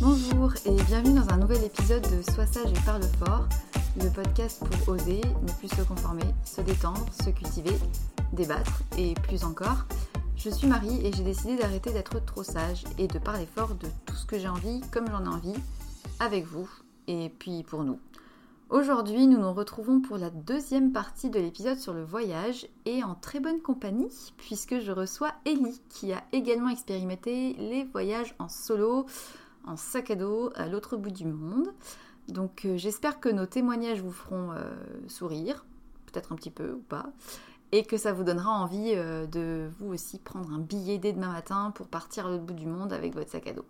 Bonjour et bienvenue dans un nouvel épisode de Sois sage et parle fort, le podcast pour oser, ne plus se conformer, se détendre, se cultiver, débattre et plus encore. Je suis Marie et j'ai décidé d'arrêter d'être trop sage et de parler fort de tout ce que j'ai envie comme j'en ai envie, avec vous et puis pour nous. Aujourd'hui, nous nous retrouvons pour la deuxième partie de l'épisode sur le voyage et en très bonne compagnie puisque je reçois Ellie qui a également expérimenté les voyages en solo, en sac à dos à l'autre bout du monde. Donc euh, j'espère que nos témoignages vous feront euh, sourire, peut-être un petit peu ou pas, et que ça vous donnera envie euh, de vous aussi prendre un billet dès demain matin pour partir à l'autre bout du monde avec votre sac à dos.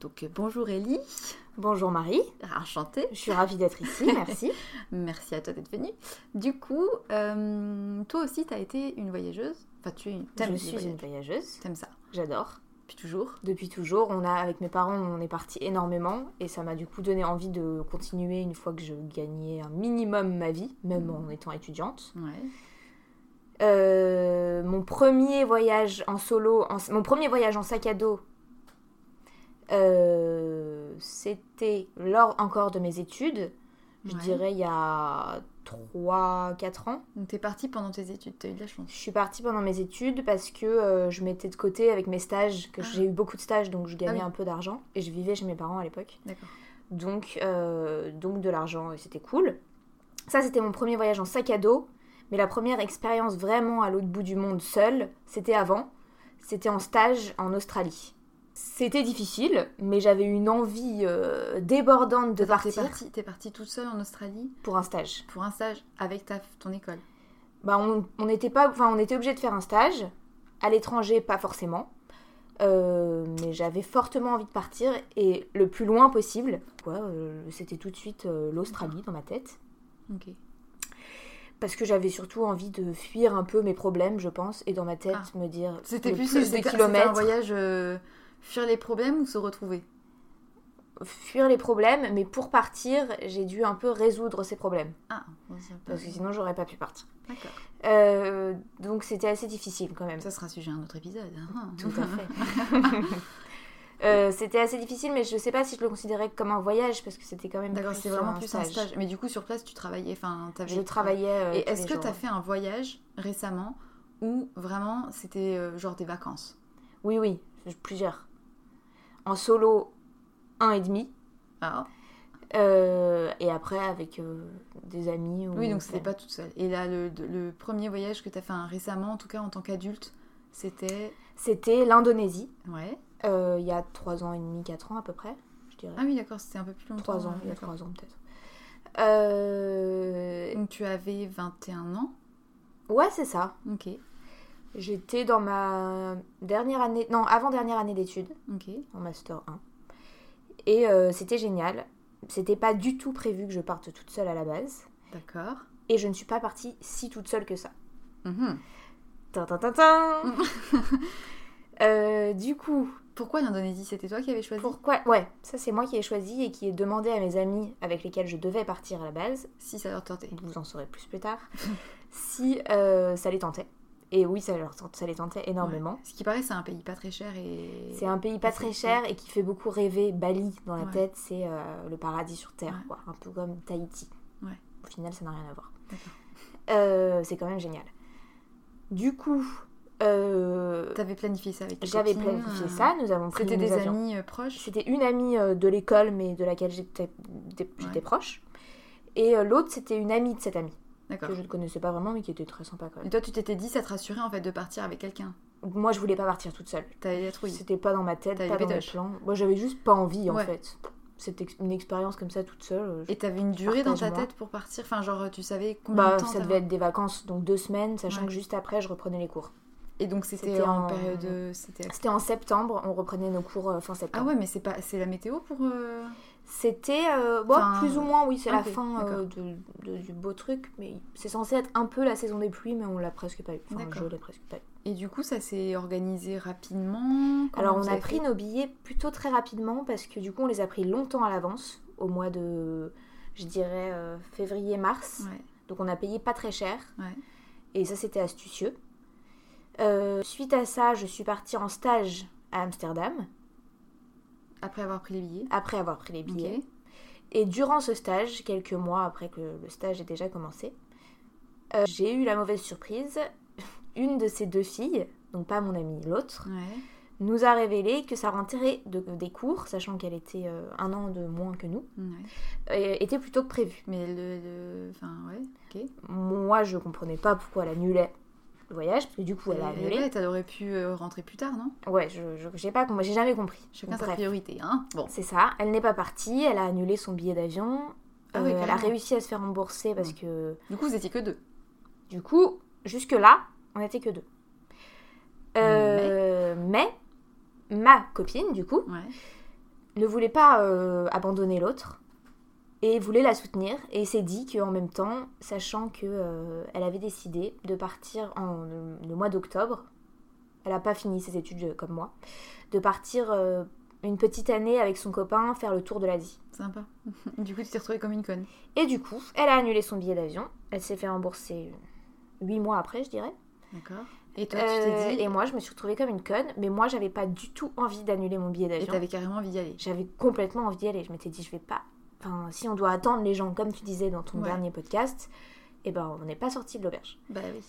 Donc bonjour Ellie. Bonjour Marie. Enchantée. Je suis ravie d'être ici, merci. merci à toi d'être venue. Du coup, toi aussi tu as été une voyageuse? Enfin tu es Je suis une voyageuse. T'aimes ça? J'adore toujours Depuis toujours. On a, avec mes parents, on est parti énormément et ça m'a du coup donné envie de continuer une fois que je gagnais un minimum ma vie, même mmh. en étant étudiante. Euh, mon premier voyage en solo, mon premier voyage en sac à dos, euh, c'était lors encore de mes études. Je dirais il y a 3-4 ans. Donc t'es partie pendant tes études, t'as eu de la chance. Je suis partie pendant mes études parce que euh, je mettais de côté avec mes stages, que ah. j'ai eu beaucoup de stages donc je gagnais ah un peu d'argent et je vivais chez mes parents à l'époque. D'accord. Donc, euh, donc de l'argent et c'était cool. Ça c'était mon premier voyage en sac à dos, mais la première expérience vraiment à l'autre bout du monde seule, c'était avant. C'était en stage en Australie. C'était difficile, mais j'avais une envie euh, débordante de partir. T'es partie, es partie toute seule en Australie Pour un stage. Pour un stage avec ta, ton école Bah on, on était pas, enfin on était obligé de faire un stage à l'étranger, pas forcément. Euh, mais j'avais fortement envie de partir et le plus loin possible. Euh, c'était tout de suite l'Australie dans ma tête. Ok. parce que j'avais surtout envie de fuir un peu mes problèmes, je pense, et dans ma tête Ah. me dire C'était plus, plus de un kilomètres, voyage fuir les problèmes ou se retrouver? Fuir les problèmes, mais pour partir, j'ai dû un peu résoudre ces problèmes, Ah, parce que sinon j'aurais pas pu partir. D'accord. Euh, donc c'était assez difficile quand même. Ça sera sujet à un autre épisode. hein. Tout à fait. Euh, c'était assez difficile, mais je sais pas si je le considérais comme un voyage parce que c'était quand même. D'accord, c'est vraiment un plus un stage. Mais du coup, sur place, tu travaillais. Enfin, t'avais- Je travaillais. euh, Et est-ce que tu as fait un voyage récemment où vraiment c'était euh, genre des vacances? Oui, oui, plusieurs. En solo, un et demi. Ah. Euh, et après avec euh, des amis. Ou Oui, donc c'était pas toute seule. Et là, le, le premier voyage que tu as fait hein, récemment, en tout cas en tant qu'adulte, c'était? C'était l'Indonésie. Ouais. euh, il y a 3 ans et demi, 4 ans à peu près, je dirais. Ah oui, d'accord, c'était un peu plus longtemps. 3 ans, il y a d'accord. 3 ans peut-être. Euh, Donc tu avais 21 ans? Ouais, c'est ça. Ok, J'étais dans ma dernière année, non, avant-dernière année d'études, en Master 1. Et euh, c'était génial. C'était pas du tout prévu que je parte toute seule à la base. D'accord. Et je ne suis pas partie si toute seule que ça. Mhm. Euh, du coup, Pourquoi l'Indonésie C'était toi qui avais choisi? Pourquoi? Ouais, ça c'est moi qui ai choisi et qui ai demandé à mes amis avec lesquels je devais partir à la base, Si ça leur tentait. vous en saurez plus plus tard, si euh, ça les tentait. Et oui, ça, leur, tent- ça les tentait énormément. Ouais. Ce qui paraît, c'est un pays pas très cher et. C'est un pays pas très cher et qui fait beaucoup rêver. Bali, dans la Ouais. tête, c'est euh, le paradis sur Terre, Ouais. quoi. Un peu comme Tahiti. Au final, ça n'a rien à voir. Euh, c'est quand même génial. Du coup, euh, T'avais planifié ça avec j'avais planifié ça. Nous avons pris C'était des avions- amis proches? C'était une amie de l'école, mais de laquelle j'étais proche. Et l'autre, c'était une amie de cette amie. Que je ne connaissais pas vraiment, mais qui était très sympa quand Et même. toi, tu t'étais dit, ça te rassurait en fait de partir avec quelqu'un? Moi, je voulais pas partir toute seule. T'avais la trouille. C'était pas dans ma tête, pas dans mes plans. Moi, j'avais juste pas envie, en Ouais. fait. C'était ex- une expérience comme ça toute seule. euh, je- Et t'avais une durée dans ta tête pour partir? Enfin, genre, tu savais combien Bah, de temps ça devait être des vacances, donc deux semaines, sachant Ouais. que juste après, je reprenais les cours. Et donc, c'était en, en- période. de- C'était. En septembre, on reprenait nos cours euh, fin Ah septembre. ouais, mais c'est pas, c'est la météo pour. euh, C'était, euh, bon, Enfin, plus ou moins, oui, c'est la ok, fin euh, de, de- du beau truc, mais c'est censé être un peu la saison des pluies, mais on l'a presque pas eu. Enfin, je l'ai presque pas eu. Et du coup, ça s'est organisé rapidement? Alors, on a pris nos billets plutôt très rapidement, parce que du coup, on les a pris longtemps à l'avance, au mois de, je dirais, euh, février-mars. Ouais, Donc, on a payé pas très cher. ouais. Et ça, c'était astucieux. Euh, suite à ça, je suis partie en stage à Amsterdam, Après avoir pris les billets. après avoir pris les billets. Et durant ce stage, quelques mois après que le stage ait déjà commencé, euh, j'ai eu la mauvaise surprise. Une de ces deux filles, donc pas mon amie, l'autre, Ouais. nous a révélé que sa rentrée de- des cours, sachant qu'elle était euh, un an de moins que nous, ouais. euh, était plutôt que prévu. Mais le, le- Enfin, ouais, ok. Moi, je comprenais pas pourquoi elle annulait le voyage, parce que du coup, elle a annulé. ouais, t'aurais pu euh, rentrer plus tard, non? Ouais, je j'ai pas, j'ai jamais compris. Chacun sa Bref. priorité, hein Bon. C'est ça. Elle n'est pas partie. Elle a annulé son billet d'avion. Ah oui, Euh, elle a réussi à se faire rembourser parce que Du coup, vous étiez que deux. du coup, jusque là, on n'était que deux. Euh, mais... ma copine, du coup, Ouais. ne voulait pas euh, abandonner l'autre et voulait la soutenir et s'est dit qu'en même temps, sachant que euh, elle avait décidé de partir en le mois d'octobre, elle n'a pas fini ses études euh, comme moi, de partir euh, une petite année avec son copain faire le tour de l'Asie. Sympa. du coup, tu t'es retrouvée comme une conne. Et du coup, elle a annulé son billet d'avion. Elle s'est fait rembourser 8 mois après, je dirais. D'accord. Et toi, tu Euh, t'es dit. et moi, je me suis retrouvée comme une conne. Mais moi, j'avais pas du tout envie d'annuler mon billet Et d'avion. t'avais carrément envie d'y aller. J'avais complètement envie d'y aller. Je m'étais dit, je vais pas. Enfin, si on doit attendre les gens, comme tu disais dans ton Ouais. dernier podcast, eh ben, on n'est pas sorti de l'auberge. Bah oui.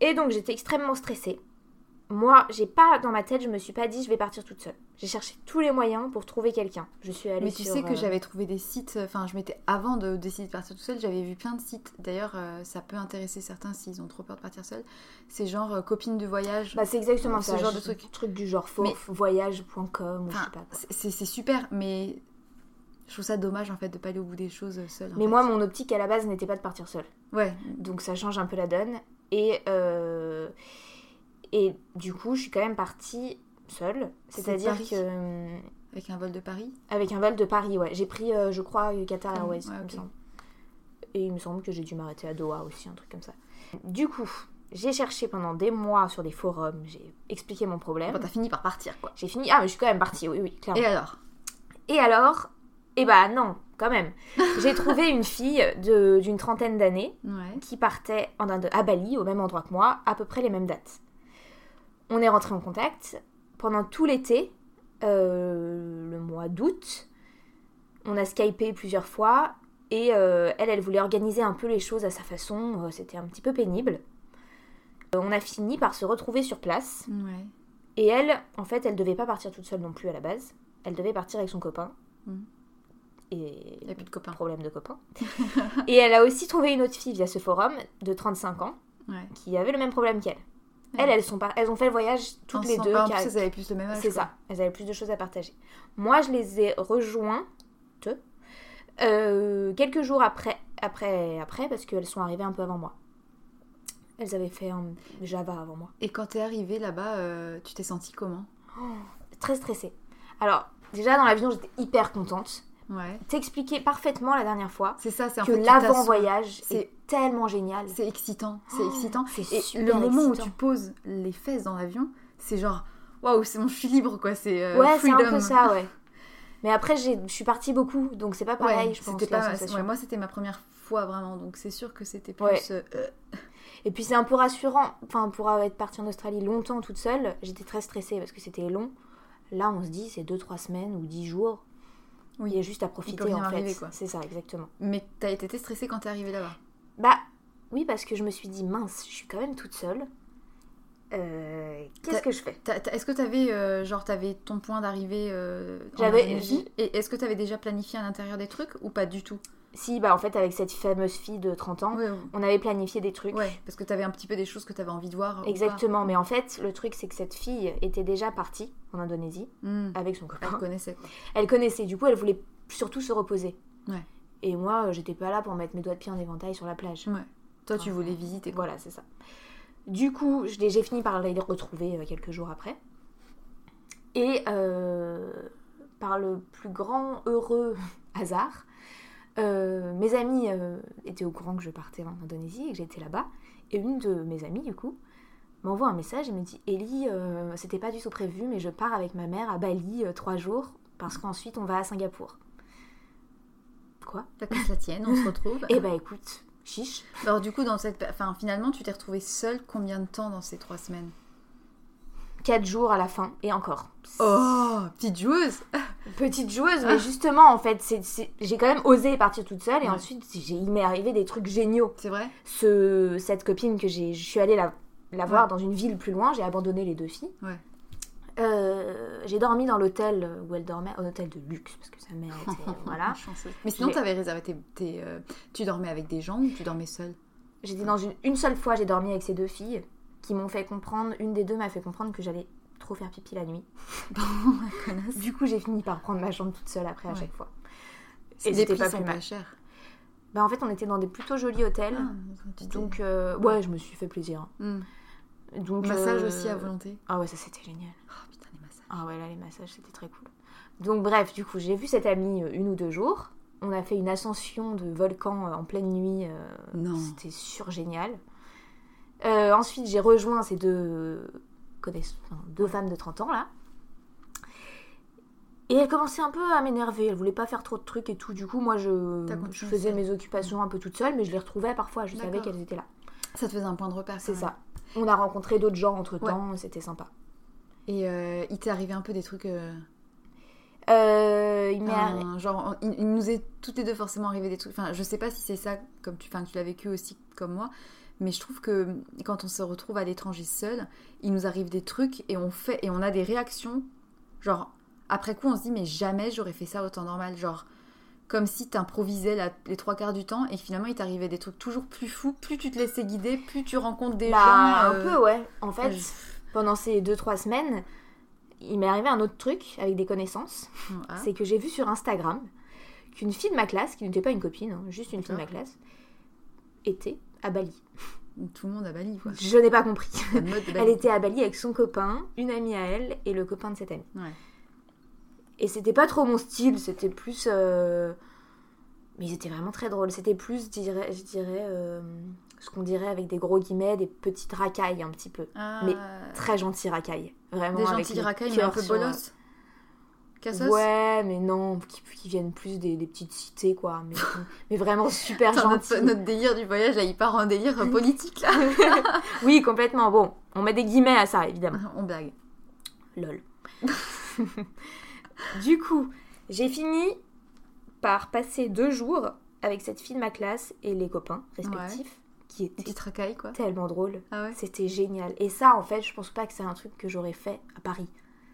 Et donc, j'étais extrêmement stressée. Moi, j'ai pas dans ma tête, je me suis pas dit, je vais partir toute seule. J'ai cherché tous les moyens pour trouver quelqu'un. Je suis allée Mais tu sur, sais que euh, j'avais trouvé des sites, enfin je m'étais, avant de décider de partir tout seul, j'avais vu plein de sites. D'ailleurs, euh, ça peut intéresser certains s'ils ont trop peur de partir seul. C'est genre euh, copines de voyage. Bah, c'est exactement ce ça. genre de truc. Truc du genre faux, voyage.com ou je sais pas c'est super, mais je trouve ça dommage en fait de pas aller au bout des choses euh, seule. Mais fait. moi, mon optique à la base n'était pas de partir seule. Ouais, Donc ça change un peu la donne. Et, euh, et du coup, je suis quand même partie seule. C'est C'est-à-dire que. euh, avec un vol de Paris. Avec un vol de Paris, ouais. J'ai pris, euh, je crois, Qatar Ah, Airways, ouais, il me ok. semble. Et il me semble que j'ai dû m'arrêter à Doha aussi, un truc comme ça. Du coup, j'ai cherché pendant des mois sur des forums, j'ai expliqué mon problème. Bon, t'as fini par partir, quoi. J'ai fini. Ah, mais je suis quand même partie, oui, oui, clairement. Et alors? Et alors Eh bah non, quand même. J'ai trouvé une fille d'une trentaine d'années Ouais. qui partait en Inde, à Bali, au même endroit que moi, à peu près les mêmes dates. On est rentré en contact pendant tout l'été, euh, le mois d'août. On a skypé plusieurs fois et euh, elle, elle voulait organiser un peu les choses à sa façon. euh, C'était un petit peu pénible. On a fini par se retrouver sur place. Ouais. Et elle, en fait, elle devait pas partir toute seule non plus à la base. Elle devait partir avec son copain. Mhm. Et Il n'y a plus de copains. problème de copain. et elle a aussi trouvé une autre fille via ce forum de 35 ans Ouais. qui avait le même problème qu'elle. Elles, elles, sont pas, elles ont fait le voyage toutes les deux. En car- plus, elles avaient plus le même âge. C'est ça, elles avaient plus de choses à partager. Moi, je les ai rejointes euh, quelques jours après, après, après, parce qu'elles sont arrivées un peu avant moi. Elles avaient fait un Java avant moi. Et quand t'es arrivée là-bas, euh, tu t'es sentie comment? Très stressée. Alors, déjà dans l'avion, j'étais hyper contente. Ouais. T'expliquais parfaitement la dernière fois C'est ça, c'est que l'avant-voyage C'est- est tellement génial. C'est excitant, c'est Oh, excitant. c'est Et super le moment où tu poses les fesses dans l'avion, c'est genre, waouh, c'est bon, je suis libre, quoi. C'est euh, Ouais, c'est un peu ça, ouais. Mais après, je suis partie beaucoup, donc c'est pas pareil, Ouais, je pense, la pas. ouais, moi, c'était ma première fois vraiment, donc c'est sûr que c'était plus. Ouais. euh, euh, Et puis c'est un peu rassurant, enfin pour être partie en Australie longtemps toute seule, j'étais très stressée parce que c'était long. Là on se dit c'est 2-3 semaines ou 10 jours. Oui. Il y a juste à profiter en fait. C'est ça exactement. Mais t'as été stressée quand t'es arrivée là-bas? Bah oui parce que je me suis dit mince, je suis quand même toute seule. Euh, Qu'est-ce que je fais? Est-ce que t'avais euh, genre t'avais ton point d'arrivée euh, J'avais- Et est-ce que t'avais déjà planifié à l'intérieur des trucs ou pas du tout? Si bah en fait avec cette fameuse fille de 30 ans, on avait planifié des trucs. ouais, parce que t'avais un petit peu des choses que t'avais envie de voir. Exactement, mais en fait le truc c'est que cette fille était déjà partie en Indonésie Hmm. avec son Elle copain. connaissait quoi. Elle connaissait, du coup elle voulait surtout se reposer. Ouais. Et moi euh, j'étais pas là pour mettre mes doigts de pied en éventail sur la plage. Ouais. Toi, tu voulais visiter. quoi. Voilà, c'est ça. Du coup, j'ai fini par les retrouver euh, quelques jours après. Et euh, par le plus grand heureux hasard, euh, mes amis euh, étaient au courant que je partais en Indonésie et que j'étais là-bas. Et une de mes amies, du coup, m'envoie un message et me dit Ellie, euh, c'était pas du tout prévu, mais je pars avec ma mère à Bali trois jours parce qu'ensuite on va à Singapour. Quoi? Pas que ça tienne, on se retrouve. Eh bah écoute, chiche. Alors du coup, dans cette, enfin, finalement, tu t'es retrouvée seule combien de temps dans ces trois semaines? Quatre jours à la fin, et encore. Oh, petite joueuse Petite joueuse, Ah. mais justement, en fait, j'ai quand même osé partir toute seule, et Ouais. ensuite, j'ai- il m'est arrivé des trucs géniaux. C'est vrai? Ce, cette copine que j'ai, je suis allée la, la voir Ouais. dans une ville plus loin, j'ai abandonné les deux filles. Ouais. Euh, j'ai dormi dans l'hôtel où elle dormait, un hôtel de luxe, parce que sa mère était. voilà. Mais sinon, J'ai- t'avais réservé tes, tes, euh, Tu dormais avec des gens ou tu dormais seule? J'étais dans une, une seule fois, j'ai dormi avec ces deux filles qui m'ont fait comprendre, une des deux m'a fait comprendre que j'allais trop faire pipi la nuit. Du coup, j'ai fini par prendre ma chambre toute seule après à Ouais. chaque fois. Et c'était pas plus pas mal. chers. Bah, en fait, on était dans des plutôt jolis hôtels. Ah, Donc, euh, ouais, je me suis fait plaisir. Hmm. Donc, Massage euh, aussi à volonté. Ah ouais, ça c'était génial. Oh putain, les massages. Ah ouais, là, les massages, c'était très cool. Donc, bref, du coup, j'ai vu cette amie euh, une ou deux jours. On a fait une ascension de volcan en pleine nuit. Non. C'était sur génial. Euh, ensuite, j'ai rejoint ces deux, femmes de 30 ans, là. Et elle commençait un peu à m'énerver. Elle voulait pas faire trop de trucs et tout. Du coup, moi, je, faisais mes occupations un peu toute seule, mais je les retrouvais parfois. Je savais qu'elles étaient là. Ça te faisait un point de repère. C'est ça. On a rencontré d'autres gens entre temps. C'était sympa. Et euh, il t'est arrivé un peu des trucs. euh, Euh, il m'est arri- genre, il, il nous est toutes les deux forcément arrivé des trucs. Enfin, je sais pas si c'est ça, comme tu, enfin, que tu l'as vécu aussi comme moi, mais je trouve que quand on se retrouve à l'étranger seul, il nous arrive des trucs et on fait et on a des réactions. Genre, après coup, on se dit mais jamais j'aurais fait ça au temps normal. Genre, comme si t'improvisais la- les trois quarts du temps et finalement il t'arrivait des trucs toujours plus fous. Plus tu te laissais guider, plus tu rencontres des Bah, gens. un euh, peu, ouais. En fait, je- pendant ces 2-3 semaines, il m'est arrivé un autre truc avec des connaissances. Ah, C'est que j'ai vu sur Instagram qu'une fille de ma classe, qui n'était pas une copine, hein, juste une fille de ma classe, était à Bali. tout le monde a Bali quoi. Je n'ai pas compris. Elle était à Bali avec son copain, une amie à elle et le copain de cette amie. Ouais. Et c'était pas trop mon style, c'était plus. euh, Mais ils étaient vraiment très drôles. C'était plus, je dirais, je dirais euh, ce qu'on dirait avec des gros guillemets, des petites racailles un petit peu. Ah, Mais Très gentils racailles. Vraiment. des le racailles, mais un peu bolos. Cassos? Ouais, mais non, qui, qui viennent plus des, des petites cités, quoi. Mais, mais vraiment super gentils. notre, notre délire du voyage, là, il part en délire politique, là. Oui, complètement. Bon, on met des guillemets à ça, évidemment. On blague. Lol. du coup, j'ai fini par passer deux jours avec cette fille de ma classe et les copains respectifs, qui étaient petite racaille, quoi. tellement drôles. Ah ouais C'était génial. Et ça, en fait, je pense pas que c'est un truc que j'aurais fait à Paris.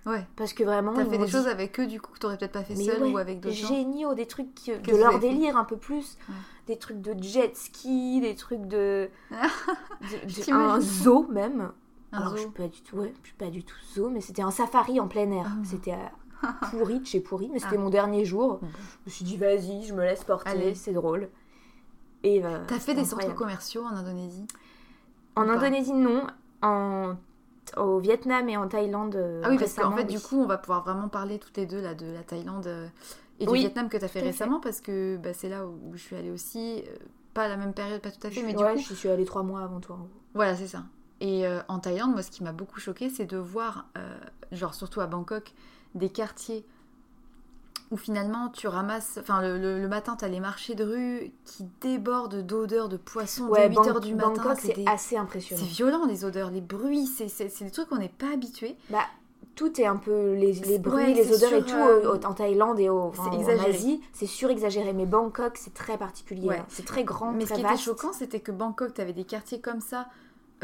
Ouais. Parce que vraiment, T'as fait des dit- choses avec eux, du coup, que t'aurais peut-être pas fait seul ouais, ou avec d'autres gens. géniaux, des trucs qui- de leur délire un peu plus, Ouais. des trucs de jet ski, des trucs de, de- de- un zoo même. Un Alors je suis pas du tout, ouais, je suis pas du tout zoo, mais c'était un safari en plein air. Ah. C'était pourri de chez pourri, mais c'était Ah. mon dernier jour. Je me suis dit vas-y, je me laisse porter, c'est drôle. Et euh, T'as fait des centres commerciaux en Indonésie? En Indonésie non, en au Vietnam et en Thaïlande. euh, Ah oui, parce qu'en fait, oui. du coup, on va pouvoir vraiment parler toutes les deux là, de la Thaïlande euh, et du Oui, Vietnam que t'as fait tout à fait. récemment, parce que bah, c'est là où je suis allée aussi. euh, pas à la même période, pas tout à fait, Je- mais ouais, du coup, je suis allée trois mois avant toi. en gros. Voilà, c'est ça. Et euh, en Thaïlande, moi, ce qui m'a beaucoup choqué, c'est de voir, euh, genre surtout à Bangkok, des quartiers où finalement tu ramasses. Enfin, le, le- le matin, t'as les marchés de rue qui débordent d'odeurs de poissons Ouais, dès 8h Bang- du matin. Bangkok, c'est assez impressionnant. c'est violent, les odeurs, les bruits, c'est des trucs qu'on n'est pas habitué. Bah, tout est un peu les, les bruits, ouais, les odeurs et tout euh, au- au- en Thaïlande et au, enfin, en. Asie, c'est surexagéré. Mais Bangkok, c'est très particulier. Ouais. hein. C'est très grand, Mais ce qui vaste. était choquant, c'était que Bangkok, t'avais des quartiers comme ça,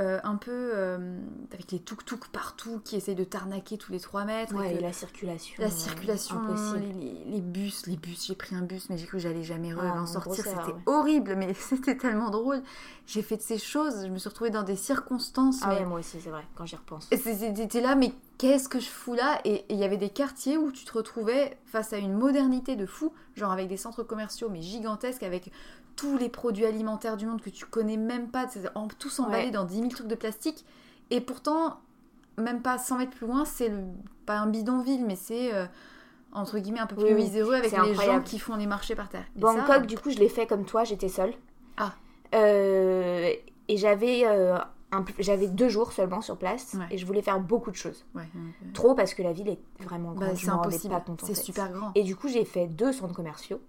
euh, un peu euh, avec les tuk-tuk partout qui essayent de t'arnaquer tous les 3 mètres. Ouais, et la circulation. La circulation, impossible. les, bus, les bus, j'ai pris un bus, mais j'ai cru que j'allais jamais Ah, en sortir. C'était ouais. horrible, mais c'était tellement drôle. J'ai fait de ces choses, je me suis retrouvée dans des circonstances. Ah mais- ouais, moi aussi, c'est vrai, quand j'y repense. T'étais là, mais qu'est-ce que je fous là? Et et il y avait des quartiers où tu te retrouvais face à une modernité de fou, genre avec des centres commerciaux, mais gigantesques, avec tous les produits alimentaires du monde que tu connais même pas, en- tous emballés Ouais. dans 10 000 trucs de plastique. Et pourtant, même pas 100 mètres plus loin, c'est pas un bidonville, mais c'est euh, entre guillemets un peu plus Oui, miséreux avec les gens qui font les marchés par terre. Et Bangkok, ça, du coup, je l'ai fait comme toi, j'étais seule. Ah. Euh, et j'avais euh, j'avais deux jours seulement sur place Ouais. et je voulais faire beaucoup de choses. ouais, Trop parce que la ville est vraiment bah, grande. c'est impossible, c'est super grand. Et du coup, j'ai fait deux centres commerciaux.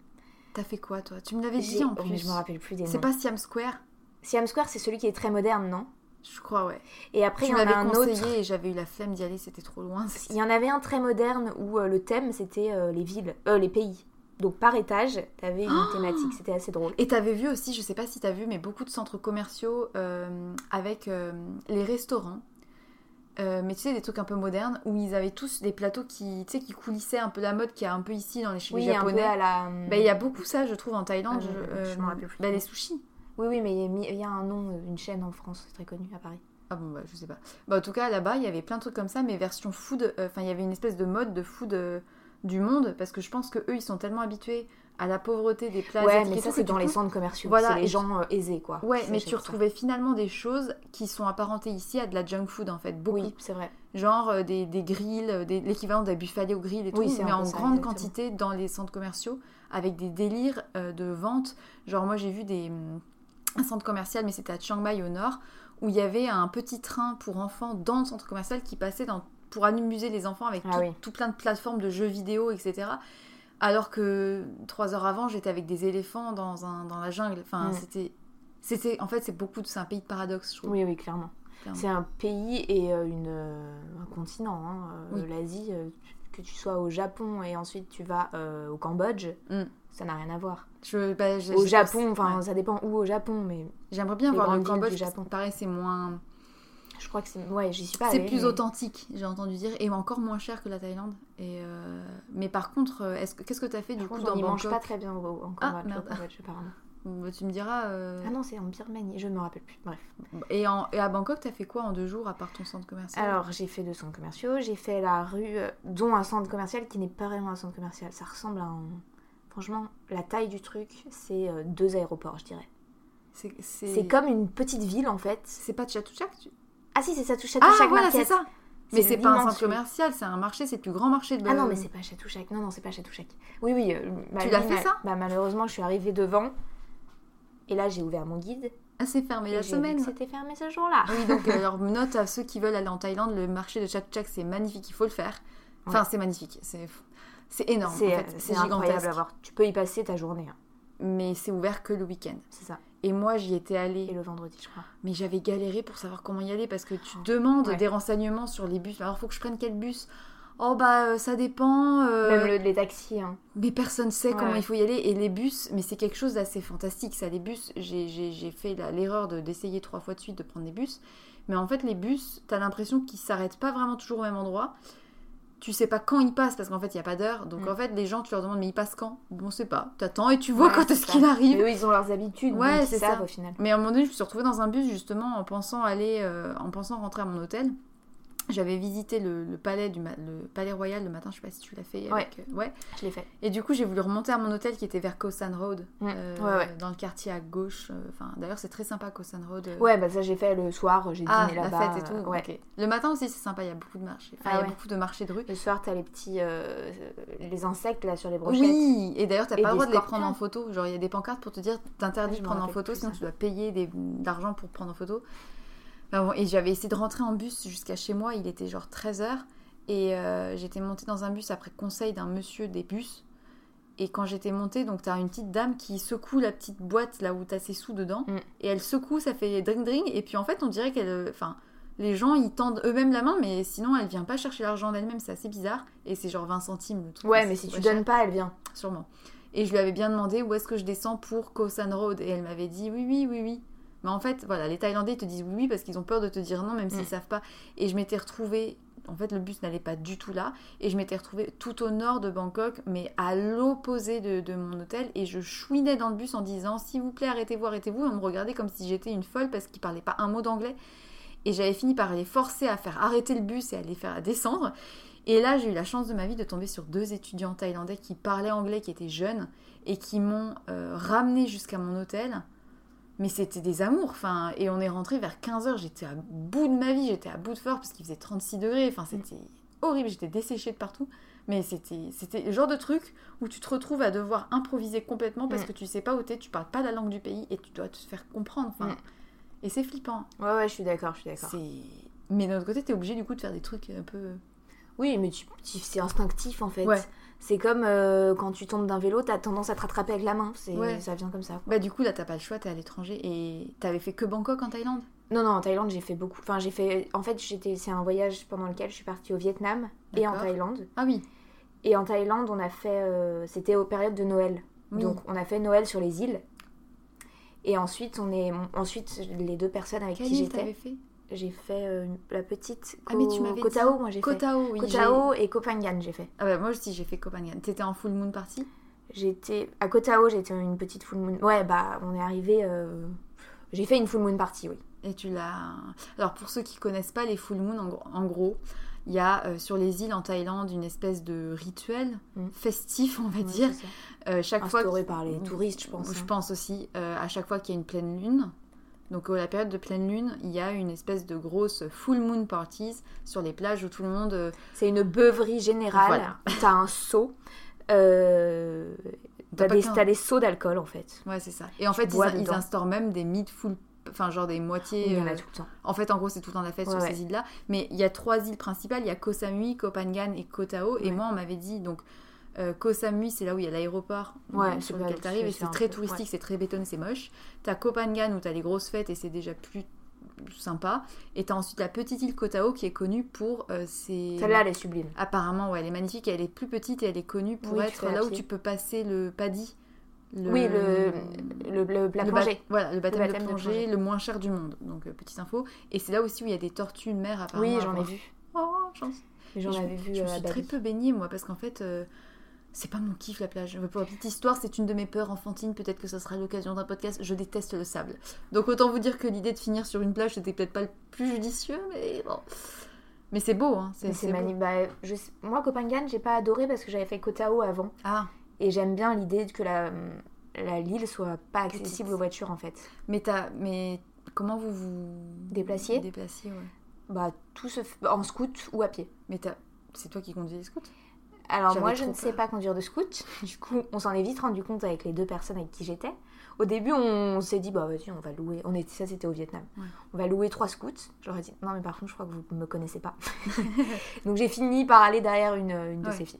T'as fait quoi toi? Tu me l'avais dit en oh, mais plus. je me rappelle plus des C'est noms. pas Siam Square? Siam Square, c'est celui qui est très moderne, non? Je crois, ouais. Et après, il y en a un conseillé autre. et j'avais eu la flemme d'y aller, c'était trop loin. Il y en avait un très moderne où euh, le thème c'était euh, les villes, euh, les pays. Donc par étage, t'avais une Oh thématique, c'était assez drôle. Et t'avais vu aussi, je sais pas si t'as vu, mais beaucoup de centres commerciaux euh, avec les restaurants. Euh, mais tu sais, des trucs un peu modernes où ils avaient tous des plateaux qui, tu sais, qui coulissaient un peu la mode qu'il y a un peu ici dans les chez Oui, un peu japonais. à la. Bah, il y a beaucoup ça, je trouve, en Thaïlande. Ah, je, je- je m'en rappelle plus bah, les sushis. Oui, oui, mais il y a mis- il y, a un nom, euh, une chaîne en France, très connu à Paris. Ah bon, bah, je sais pas. Bah, en tout cas, là-bas, il y avait plein de trucs comme ça, mais version food. euh, Enfin, il y avait une espèce de mode de food euh, du monde, parce que je pense que eux, ils sont tellement habitués à la pauvreté des plats ouais, mais ça c'est dans les centres commerciaux. Voilà, c'est les gens euh, aisés, quoi. Ouais, mais tu ça. retrouvais finalement des choses qui sont apparentées ici à de la junk food, en fait. Beaucoup. Oui, c'est vrai. Genre euh, des, des grills, euh, des- l'équivalent d'un buffalo au grill et tout, Oui, mais en ça, grande exactement. quantité dans les centres commerciaux, avec des délires euh, de vente. Genre, moi, j'ai vu des, un centre commercial, mais c'était à Chiang Mai au nord, où il y avait un petit train pour enfants dans le centre commercial qui passait dans, pour amuser les enfants avec Ah tout, oui. tout plein de plateformes de jeux vidéo, etc. Alors que trois heures avant, j'étais avec des éléphants dans, un, dans la jungle. Enfin, Mm. c'était. C'était, en fait, c'est beaucoup, c'est un pays de paradoxe, je trouve. Oui, oui, clairement. C'est un pays et euh, une, euh, un continent. hein, euh, Oui. L'Asie, que tu sois au Japon et ensuite tu vas euh, au Cambodge, Mm. ça n'a rien à voir. Je, bah, Au Japon, enfin ouais. ça dépend où au Japon, mais J'aimerais bien voir le Cambodge Japon. que pareil, c'est moins. Je crois que c'est. Ouais, j'y suis pas C'est plus mais- authentique, j'ai entendu dire, et encore moins cher que la Thaïlande. Et euh, Mais par contre, euh, est-ce que... qu'est-ce que tu as fait du coup dans y mange Bangkok pas très bien au, en Ah, merde. Bah, Tu me diras. euh, Ah non, c'est en Birmanie, je ne me rappelle plus. Bref. Et, en... et à Bangkok, tu as fait quoi en deux jours à part ton centre commercial? Alors, j'ai fait deux centres commerciaux, j'ai fait la rue, dont un centre commercial qui n'est pas vraiment un centre commercial. Ça ressemble à un. Franchement, la taille du truc, c'est deux aéroports, je dirais. C'est C'est comme une petite ville en fait. C'est pas Chatuchak tu... Ah si, c'est ça, touche à Ah chaque voilà, c'est ça Mais c'est pas un centre commercial, c'est un marché, c'est le plus grand marché de Ah non, mais c'est pas Château-Chac. Non, non, c'est pas Château-Chac. Oui, oui. euh, Tu l'as fait, ça Bah malheureusement, je suis arrivée devant. Et là, j'ai ouvert mon guide. Ah, c'est fermé et la semaine. C'était fermé ce jour-là. Oui, donc euh, alors note à ceux qui veulent aller en Thaïlande, le marché de Chak c'est magnifique, il faut le faire. Enfin, Ouais. c'est magnifique, c'est c'est énorme, en C'est fait. euh, c'est c'est incroyable gigantesque. à voir. Tu peux y passer ta journée. hein. Mais c'est ouvert que le week-end. C'est ça. Et moi, j'y étais allée, Et le vendredi, je crois. mais j'avais galéré pour savoir comment y aller parce que tu demandes Ouais. des renseignements sur les bus. Alors, faut que je prenne quel bus? Oh bah euh, ça dépend. euh, Même le- les taxis. hein. Mais personne sait Ouais. comment il faut y aller. Et les bus, mais c'est quelque chose d'assez fantastique. Ça, les bus, j'ai- fait l'erreur de- d'essayer trois fois de suite de prendre des bus. Mais en fait, les bus, t'as l'impression qu'ils s'arrêtent pas vraiment toujours au même endroit. Tu sais pas quand ils passent parce qu'en fait, il y a pas d'heure. Donc Mm. en fait, les gens, tu leur demandes, mais ils passent quand? Bon, on sait pas. T'attends et tu vois Ouais, quand c'est est-ce qu'il arrive. Mais eux, ils ont leurs habitudes. Ouais, c'est ça. au final. Mais à un moment donné, je me suis retrouvée dans un bus justement en pensant aller, euh, en pensant rentrer à mon hôtel. J'avais visité le, le palais du le palais royal le matin, je sais pas si tu l'as fait. Avec, euh, ouais. Je l'ai fait. Et du coup, j'ai voulu remonter à mon hôtel qui était vers Kosan Road, euh, Ouais, ouais. dans le quartier à gauche. euh, Enfin, d'ailleurs, c'est très sympa Kosan Road. Ouais, bah ça, j'ai fait le soir. J'ai Ah, dîné la là-bas. fête et tout. euh, Ouais. ok. Le matin aussi, c'est sympa. Il y a beaucoup de marchés. Enfin, Ah il y a ouais. beaucoup de marchés de rue. Le soir, t'as les petits. euh, les insectes là sur les brochettes. Oui, et d'ailleurs, t'as pas le droit de les prendre en photo. Genre, il y a des pancartes pour te dire t'interdis de prendre en photo, sinon ça. tu dois payer des- de l'argent pour prendre en photo. Enfin, bon, et j'avais essayé de rentrer en bus jusqu'à chez moi, il était genre 13h. Et euh, j'étais montée dans un bus après conseil d'un monsieur des bus. Et quand j'étais montée, donc t'as une petite dame qui secoue la petite boîte là où t'as ses sous dedans. Mm. Et elle secoue, ça fait dring dring. Et puis en fait, on dirait qu'elle. Enfin, les gens ils tendent eux-mêmes la main, mais sinon elle vient pas chercher l'argent d'elle-même, c'est assez bizarre. Et c'est genre 20 centimes le truc. Ouais, mais si tu cher donnes pas, elle vient. sûrement. Et je lui avais bien demandé où est-ce que je descends pour Kosan Road. Et elle m'avait dit oui, oui, oui, oui. Mais en fait, voilà, les Thaïlandais ils te disent oui, parce qu'ils ont peur de te dire non, même s'ils Mm. savent pas. Et je m'étais retrouvée, en fait, le bus n'allait pas du tout là. Et je m'étais retrouvée tout au nord de Bangkok, mais à l'opposé de, de mon hôtel. Et je chouinais dans le bus en disant s'il vous plaît, arrêtez-vous, arrêtez-vous. On me regardait comme si j'étais une folle parce qu'ils parlaient pas un mot d'anglais. Et j'avais fini par les forcer à faire arrêter le bus et à les faire descendre. Et là, j'ai eu la chance de ma vie de tomber sur deux étudiants thaïlandais qui parlaient anglais, qui étaient jeunes, et qui m'ont euh, ramené jusqu'à mon hôtel. Mais c'était des amours, enfin, et on est rentré vers 15h, j'étais à bout de ma vie, j'étais à bout de force parce qu'il faisait 36 degrés, enfin c'était horrible, j'étais desséchée de partout. Mais c'était c'était le genre de truc où tu te retrouves à devoir improviser complètement parce Mm. que tu sais pas où t'es, tu parles pas la langue du pays et tu dois te faire comprendre. Enfin, Mm. Et c'est flippant. Ouais, ouais, je suis d'accord, je suis d'accord. Mais d'un autre côté, t'es obligé du coup de faire des trucs un peu. Oui, mais tu, tu- c'est instinctif en fait. Ouais. C'est comme euh, quand tu tombes d'un vélo, t'as tendance à te rattraper avec la main. C'est, Ouais. Ça vient comme ça. Bah, du coup, là, t'as pas le choix, t'es à l'étranger et t'avais fait que Bangkok en Thaïlande? Non, non, en Thaïlande, j'ai fait beaucoup. Enfin, j'ai fait. En fait, j'étais. C'est un voyage pendant lequel je suis partie au Vietnam et en. Thaïlande. Ah oui. Et en Thaïlande, on a fait. euh, C'était aux périodes de Noël. Oui. Donc, on a fait Noël sur les îles. Et ensuite, on est. Ensuite, les deux personnes avec Quelle qui j'étais, fait? J'ai fait euh, la petite. Ah, mais tu m'avais Koh dit. Tao, moi j'ai fait. Koh Tao, oui. Koh j'ai- Tao et Phangan, j'ai fait. Ah bah, moi aussi, j'ai fait Phangan. T'étais en full moon party? J'étais à Koh Tao, j'étais une petite full moon. Ouais, bah on est arrivé. euh, J'ai fait une full moon party, oui. Et tu l'as. Alors pour ceux qui connaissent pas les full moon, en, gros- il y a euh, sur les îles en Thaïlande une espèce de rituel Mm. festif, on va Ouais, dire. Euh, chaque fois. Instauré qu'il- par les touristes, je pense. Je hein. pense aussi. euh, à chaque fois qu'il y a une pleine lune. Donc à la période de pleine lune, il y a une espèce de grosse full moon parties sur les plages où tout le monde. euh, C'est une beuverie générale. Voilà. T'as un seau. Euh... T'as des, qu'un- t'as des seaux d'alcool en fait. Ouais, c'est ça. Et en fait, ils, instaurent même des mid full. Enfin, genre des moitiés. Il y en a euh, tout le temps. En fait, en gros, c'est tout le temps la fête Ouais, sur ouais. ces îles-là. Mais il y a trois îles principales. Il y a Koh Samui, Koh Phangan et Koh Tao. Et moi, on m'avait dit, donc, euh, Koh Samui, c'est là où il y a l'aéroport Ouais, sur pas- lequel tu arrives. Et c'est très peu- touristique, ouais. c'est très bétonné, c'est moche. T'as Koh Phangan où t'as les grosses fêtes et c'est déjà plus sympa. Et t'as ensuite la petite île Koh Tao qui est connue pour euh, ses... Celle-là, elle est sublime. Apparemment, ouais, elle est magnifique. Elle est plus petite et elle est connue pour Oui, tu être là où pied. tu peux passer le paddy. Le- Oui, le, le, le- la ba- plongée. voilà, le baptême, baptême de, de plongée, plongée. le moins cher du monde. Donc, euh, petite info. Et c'est là aussi où il y a des tortues de mer, apparemment. Oui, j'en ai vu. Oh, chance. J'en avais vu Je me suis très peu baignée, moi, parce qu'en fait, euh, c'est pas mon kiff, la plage. Pour la petite histoire, c'est une de mes peurs enfantines. Peut-être que ça sera l'occasion d'un podcast. Je déteste le sable. Donc, autant vous dire que l'idée de finir sur une plage, c'était peut-être pas le plus judicieux, mais bon. Mais c'est beau, hein. C'est beau. mani- bah, je Moi, Copenhague, j'ai pas adoré parce que j'avais fait Koh Tao avant. Ah, Et j'aime bien l'idée que la, la l'île soit pas accessible aux voitures en fait. mais t'as. Mais comment vous vous. Déplaciez Déplaciez, ouais. Bah, tout se fait en scout ou à pied. Mais t'as- c'est toi qui conduis les scouts? Alors moi, je ne sais peur. pas conduire de scout. Du coup, on s'en est vite rendu compte avec les deux personnes avec qui j'étais. Au début, on s'est dit, bah vas-y, on va louer. On était, ça, c'était au Vietnam. Ouais. On va louer trois scouts. J'aurais dit, non, mais par contre, je crois que vous ne me connaissez pas. Donc j'ai fini par aller derrière une, une de Ouais. ces filles.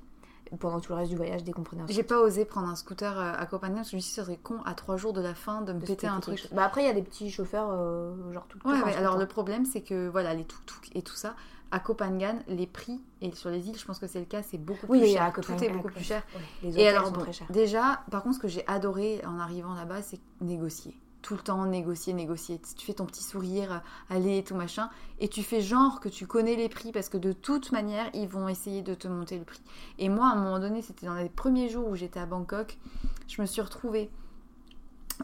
Pendant tout le reste du voyage, dès qu'on prenait un J'ai pas osé prendre un scooter euh, à Copenhague parce que je me suis dit, ça serait con à trois jours de la fin de me de péter un truc. Bah après, il y a des petits chauffeurs, euh, genre tout Ouais, ouais, alors le problème, c'est que voilà, les tuk-tuk et tout ça, à Copenhague, les prix, et sur les îles, je pense que c'est le cas, c'est beaucoup Oui, plus à cher. Copenhague, tout est à beaucoup plus cher. Les Et alors, sont bon, très chers. déjà, par contre, ce que j'ai adoré en arrivant là-bas, c'est négocier. Tout le temps, négocier, négocier. Tu fais ton petit sourire, euh, aller et tout machin, et tu fais genre que tu connais les prix parce que de toute manière, ils vont essayer de te monter le prix. Et moi, à un moment donné, c'était dans les premiers jours où j'étais à Bangkok, je me suis retrouvée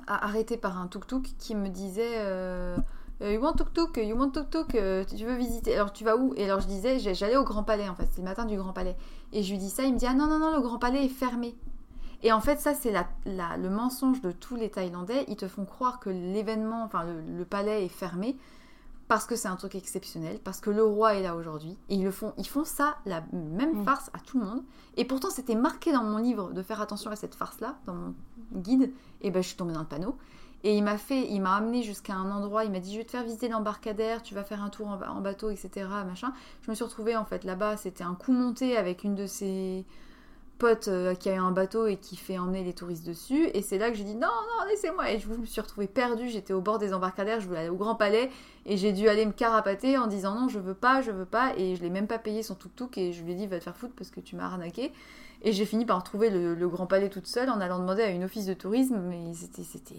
à- arrêtée par un tuk-tuk qui me disait. Euh, you want tuk-tuk, you want tuk-tuk, euh, tu veux visiter. Alors tu vas où? Et alors je disais, j'allais au Grand Palais en fait, c'est le matin du Grand Palais. Et je lui dis ça, il me dit, ah non, non, non, le Grand Palais est fermé. Et en fait, ça, c'est la, la- le mensonge de tous les Thaïlandais. Ils te font croire que l'événement, enfin, le, le palais est fermé parce que c'est un truc exceptionnel, parce que le roi est là aujourd'hui. Et ils le font, ils font ça, la même Mm. farce à tout le monde. Et pourtant, c'était marqué dans mon livre de faire attention à cette farce-là, dans mon guide. Et ben, je suis tombée dans le panneau. Et il m'a fait, il m'a amené jusqu'à un endroit. Il m'a dit, je vais te faire visiter l'embarcadère, tu vas faire un tour en, bateau, etc. Machin. Je me suis retrouvée en fait là-bas. C'était un coup monté avec une de ses pote euh, qui a eu un bateau et qui fait emmener les touristes dessus. Et c'est là que j'ai dit non, non, laissez-moi. Et je me suis retrouvée perdue. J'étais au bord des embarcadères, je voulais aller au Grand Palais. Et j'ai dû aller me carapater en disant non, je veux pas, je veux pas. Et je l'ai même pas payé son tuk-tuk. Et je lui ai dit va te faire foutre parce que tu m'as arnaqué. Et j'ai fini par retrouver le, le Grand Palais toute seule en allant demander à une office de tourisme. Mais c'était,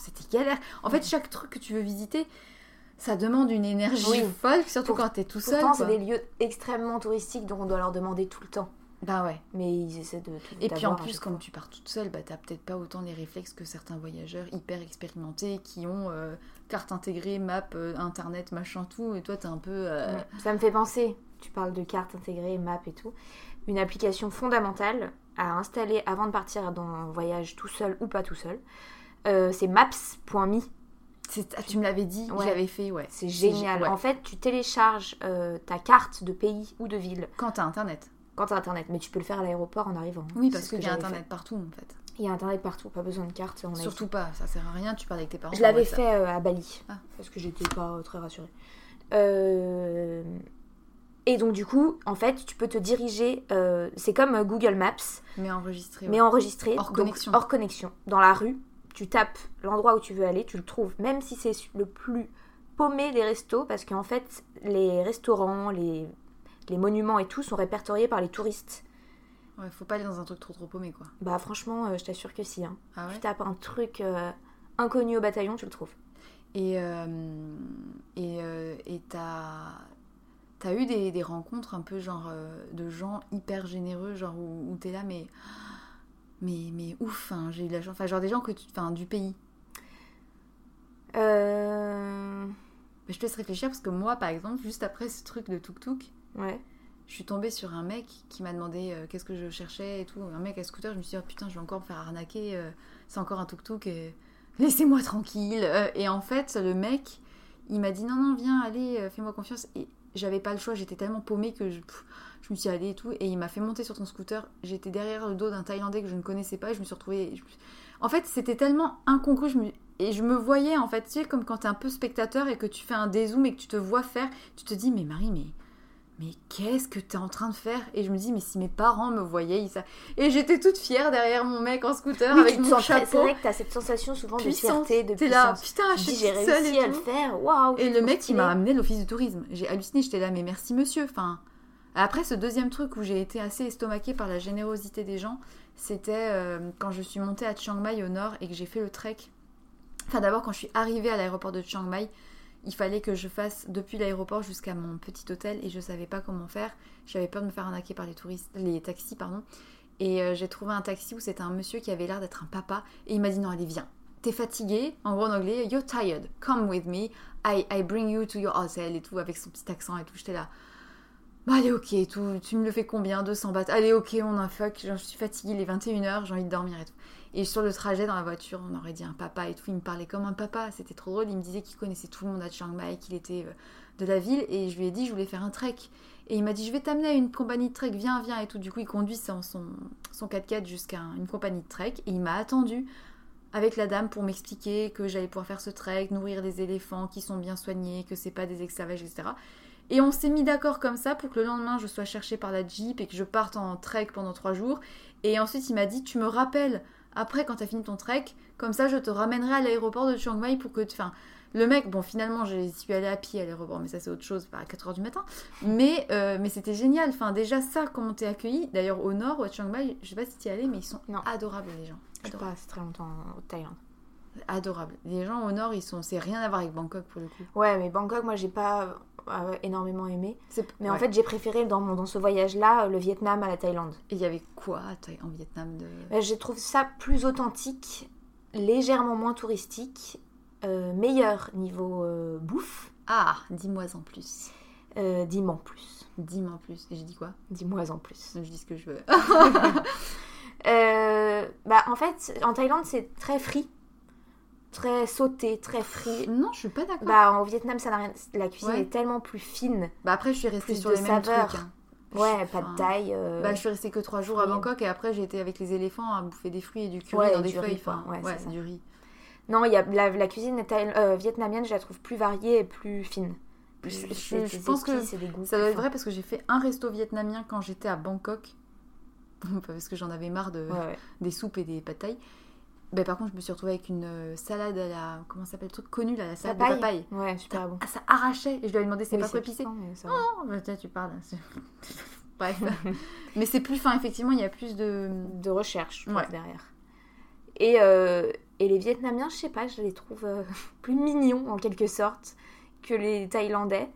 c'était galère. En fait, chaque truc que tu veux visiter. Ça demande une énergie Oui. folle, surtout Pour- quand t'es tout seul. Pourtant, c'est des lieux extrêmement touristiques, donc on doit leur demander tout le temps. Bah ouais. Mais ils essaient de Et puis en plus, comme tu pars toute seule, bah, t'as peut-être pas autant les réflexes que certains voyageurs hyper expérimentés qui ont euh, carte intégrée, map, euh, internet, machin, tout. Et toi, t'es un peu. euh. Ça me fait penser, tu parles de cartes intégrées, map et tout, une application fondamentale à installer avant de partir dans un voyage tout seul ou pas tout seul. Euh, c'est maps.me. ah, tu me l'avais dit, Ouais. je l'avais fait, ouais. C'est génial. ouais. En fait, tu télécharges euh, ta carte de pays ou de ville Quand t'as internet. quand t'as internet, mais tu peux le faire à l'aéroport en arrivant. Oui, C'est parce ce que qu'il y a j'avais internet partout en fait. Il y a internet partout, pas besoin de carte. on Surtout pas, ça sert à rien, tu parles avec tes parents. Je l'avais fait euh, à Bali, Ah. parce que j'étais pas euh, très rassurée. Euh, Et donc du coup, en fait, tu peux te diriger, c'est comme Google Maps. Mais enregistré. mais enregistré, Hors donc connexion. hors connexion, dans la rue. Tu tapes l'endroit où tu veux aller, tu le trouves, même si c'est le plus paumé des restos, parce qu'en fait, les restaurants, les, les monuments et tout sont répertoriés par les touristes. Ouais, faut pas aller dans un truc trop trop paumé quoi. Bah franchement, euh, je t'assure que si. Hein. Ah ouais? Tu tapes un truc euh, inconnu au bataillon, tu le trouves. Et euh, et euh, et t'as t'as eu des, des rencontres un peu genre de gens hyper généreux, genre où, où t'es là mais mais mais ouf, hein, j'ai eu la chance, enfin genre des gens que tu, enfin du pays. Euh... Mais je te laisse réfléchir parce que moi par exemple, juste après ce truc de tuk tuk, Ouais. je suis tombée sur un mec qui m'a demandé euh, qu'est-ce que je cherchais et tout, un mec à scooter, je me suis dit oh, putain je vais encore me faire arnaquer, euh, c'est encore un tuk tuk, et... laissez-moi tranquille. Et en fait le mec il m'a dit non non viens allez fais-moi confiance et j'avais pas le choix j'étais tellement paumée que je, je me suis allée et tout et il m'a fait monter sur ton scooter. J'étais derrière le dos d'un Thaïlandais que je ne connaissais pas et je me suis retrouvée en fait c'était tellement incongru je me- et je me voyais en fait tu sais comme quand t'es un peu spectateur et que tu fais un dézoom et que tu te vois faire tu te dis mais Marie mais mais qu'est-ce que t'es en train de faire? Et je me dis, mais si mes parents me voyaient, ils Et j'étais toute fière derrière mon mec en scooter Oui, avec mon très- C'est chapeau. vrai que t'as cette sensation souvent Puissance. de fierté, de T'es là, putain, je j'ai réussi et à le faire, waouh Et le mec, il m'a amené l'office du tourisme. J'ai halluciné, j'étais là, mais merci monsieur. Enfin, après, ce deuxième truc où j'ai été assez estomaquée par la générosité des gens, c'était euh, quand je suis montée à Chiang Mai au nord et que j'ai fait le trek. Enfin, d'abord, quand je suis arrivée à l'aéroport de Chiang Mai, il fallait que je fasse depuis l'aéroport jusqu'à mon petit hôtel et je savais pas comment faire. J'avais peur de me faire arnaquer par les touristes, les taxis, pardon. Et euh, j'ai trouvé un taxi où c'était un monsieur qui avait l'air d'être un papa et il m'a dit non, allez, viens. T'es fatigué, en gros en anglais, you're tired, come with me, I, I bring you to your hotel et tout, avec son petit accent et tout. J'étais là, bah allez, ok, tout, tu me le fais combien? 200 bahts Allez, ok, on a fuck, je suis fatiguée, il est 21h, j'ai envie de dormir et tout. Et sur le trajet dans la voiture, on aurait dit un papa et tout. Il me parlait comme un papa, c'était trop drôle. Il me disait qu'il connaissait tout le monde à Chiang Mai, qu'il était euh, de la ville. Et je lui ai dit, je voulais faire un trek. Et il m'a dit, je vais t'amener à une compagnie de trek, viens, viens et tout. Du coup, il conduit son, son, son 4x4 jusqu'à une compagnie de trek. Et il m'a attendu avec la dame pour m'expliquer que j'allais pouvoir faire ce trek, nourrir des éléphants qui sont bien soignés, que c'est pas des esclavages, etc. Et on s'est mis d'accord comme ça pour que le lendemain je sois cherchée par la Jeep et que je parte en trek pendant trois jours. Et ensuite il m'a dit tu me rappelles après quand t'as fini ton trek, comme ça je te ramènerai à l'aéroport de Chiang Mai pour que tu... Enfin, le mec, bon finalement je suis allée à pied à l'aéroport, mais ça c'est autre chose, pas à 4h du matin. Mais, euh, mais c'était génial, enfin déjà ça, comment t'es accueilli. D'ailleurs au nord, au Chiang Mai, je sais pas si t'y es allé, mais ils sont Non. adorables les gens. Je pas assez très longtemps en Thaïlande. Adorables. Les gens au nord, ils sont... C'est rien à voir avec Bangkok pour le coup. Ouais, mais Bangkok, moi, j'ai pas euh, énormément aimé. Mais en fait, j'ai préféré dans, mon- dans ce voyage-là le Vietnam à la Thaïlande. Et il y avait quoi en Vietnam de... Euh, Je trouve ça plus authentique, légèrement moins touristique, euh, meilleur niveau euh, bouffe. Ah, dis-moi en plus. Euh, Dis-moi en plus. Dis-moi en plus. Et j'ai dit quoi? Dis-moi en plus. Je dis ce que je veux. Euh, bah, en fait, en Thaïlande, c'est très frit. Très sauté, très frit. non, je suis pas d'accord. Bah, au Vietnam, ça n'a rien... la cuisine Ouais. est tellement plus fine. Bah après, je suis restée sur les mêmes saveur. trucs. hein. Ouais, pas de taille. euh, Bah, je suis restée que trois jours à. Bangkok et après j'ai été avec les éléphants à bouffer des fruits et du curry Ouais, dans des riz, feuilles. Enfin, Ouais, du riz. Non, il y a la, la cuisine euh, vietnamienne, je la trouve plus variée et plus fine. Plus- Je- je- pense que goûts Ça doit être vrai parce que j'ai fait un resto vietnamien quand j'étais à Bangkok. parce que j'en avais marre de, des soupes et des patailles. Bah, par contre, je me suis retrouvée avec une euh, salade à la. Comment ça s'appelle le truc connu là La salade de papaye. Ouais, super bon. Ah, ça arrachait et je lui ai demandé c'est Oui, pas mais ça va. Oh, bah, tiens, tu parles. c'est- Bref. Mais c'est plus fin, effectivement, il y a plus de. de recherche je Ouais. trouve, derrière. Et, euh, et les Vietnamiens, je sais pas, je les trouve euh, plus mignons en quelque sorte que les Thaïlandais.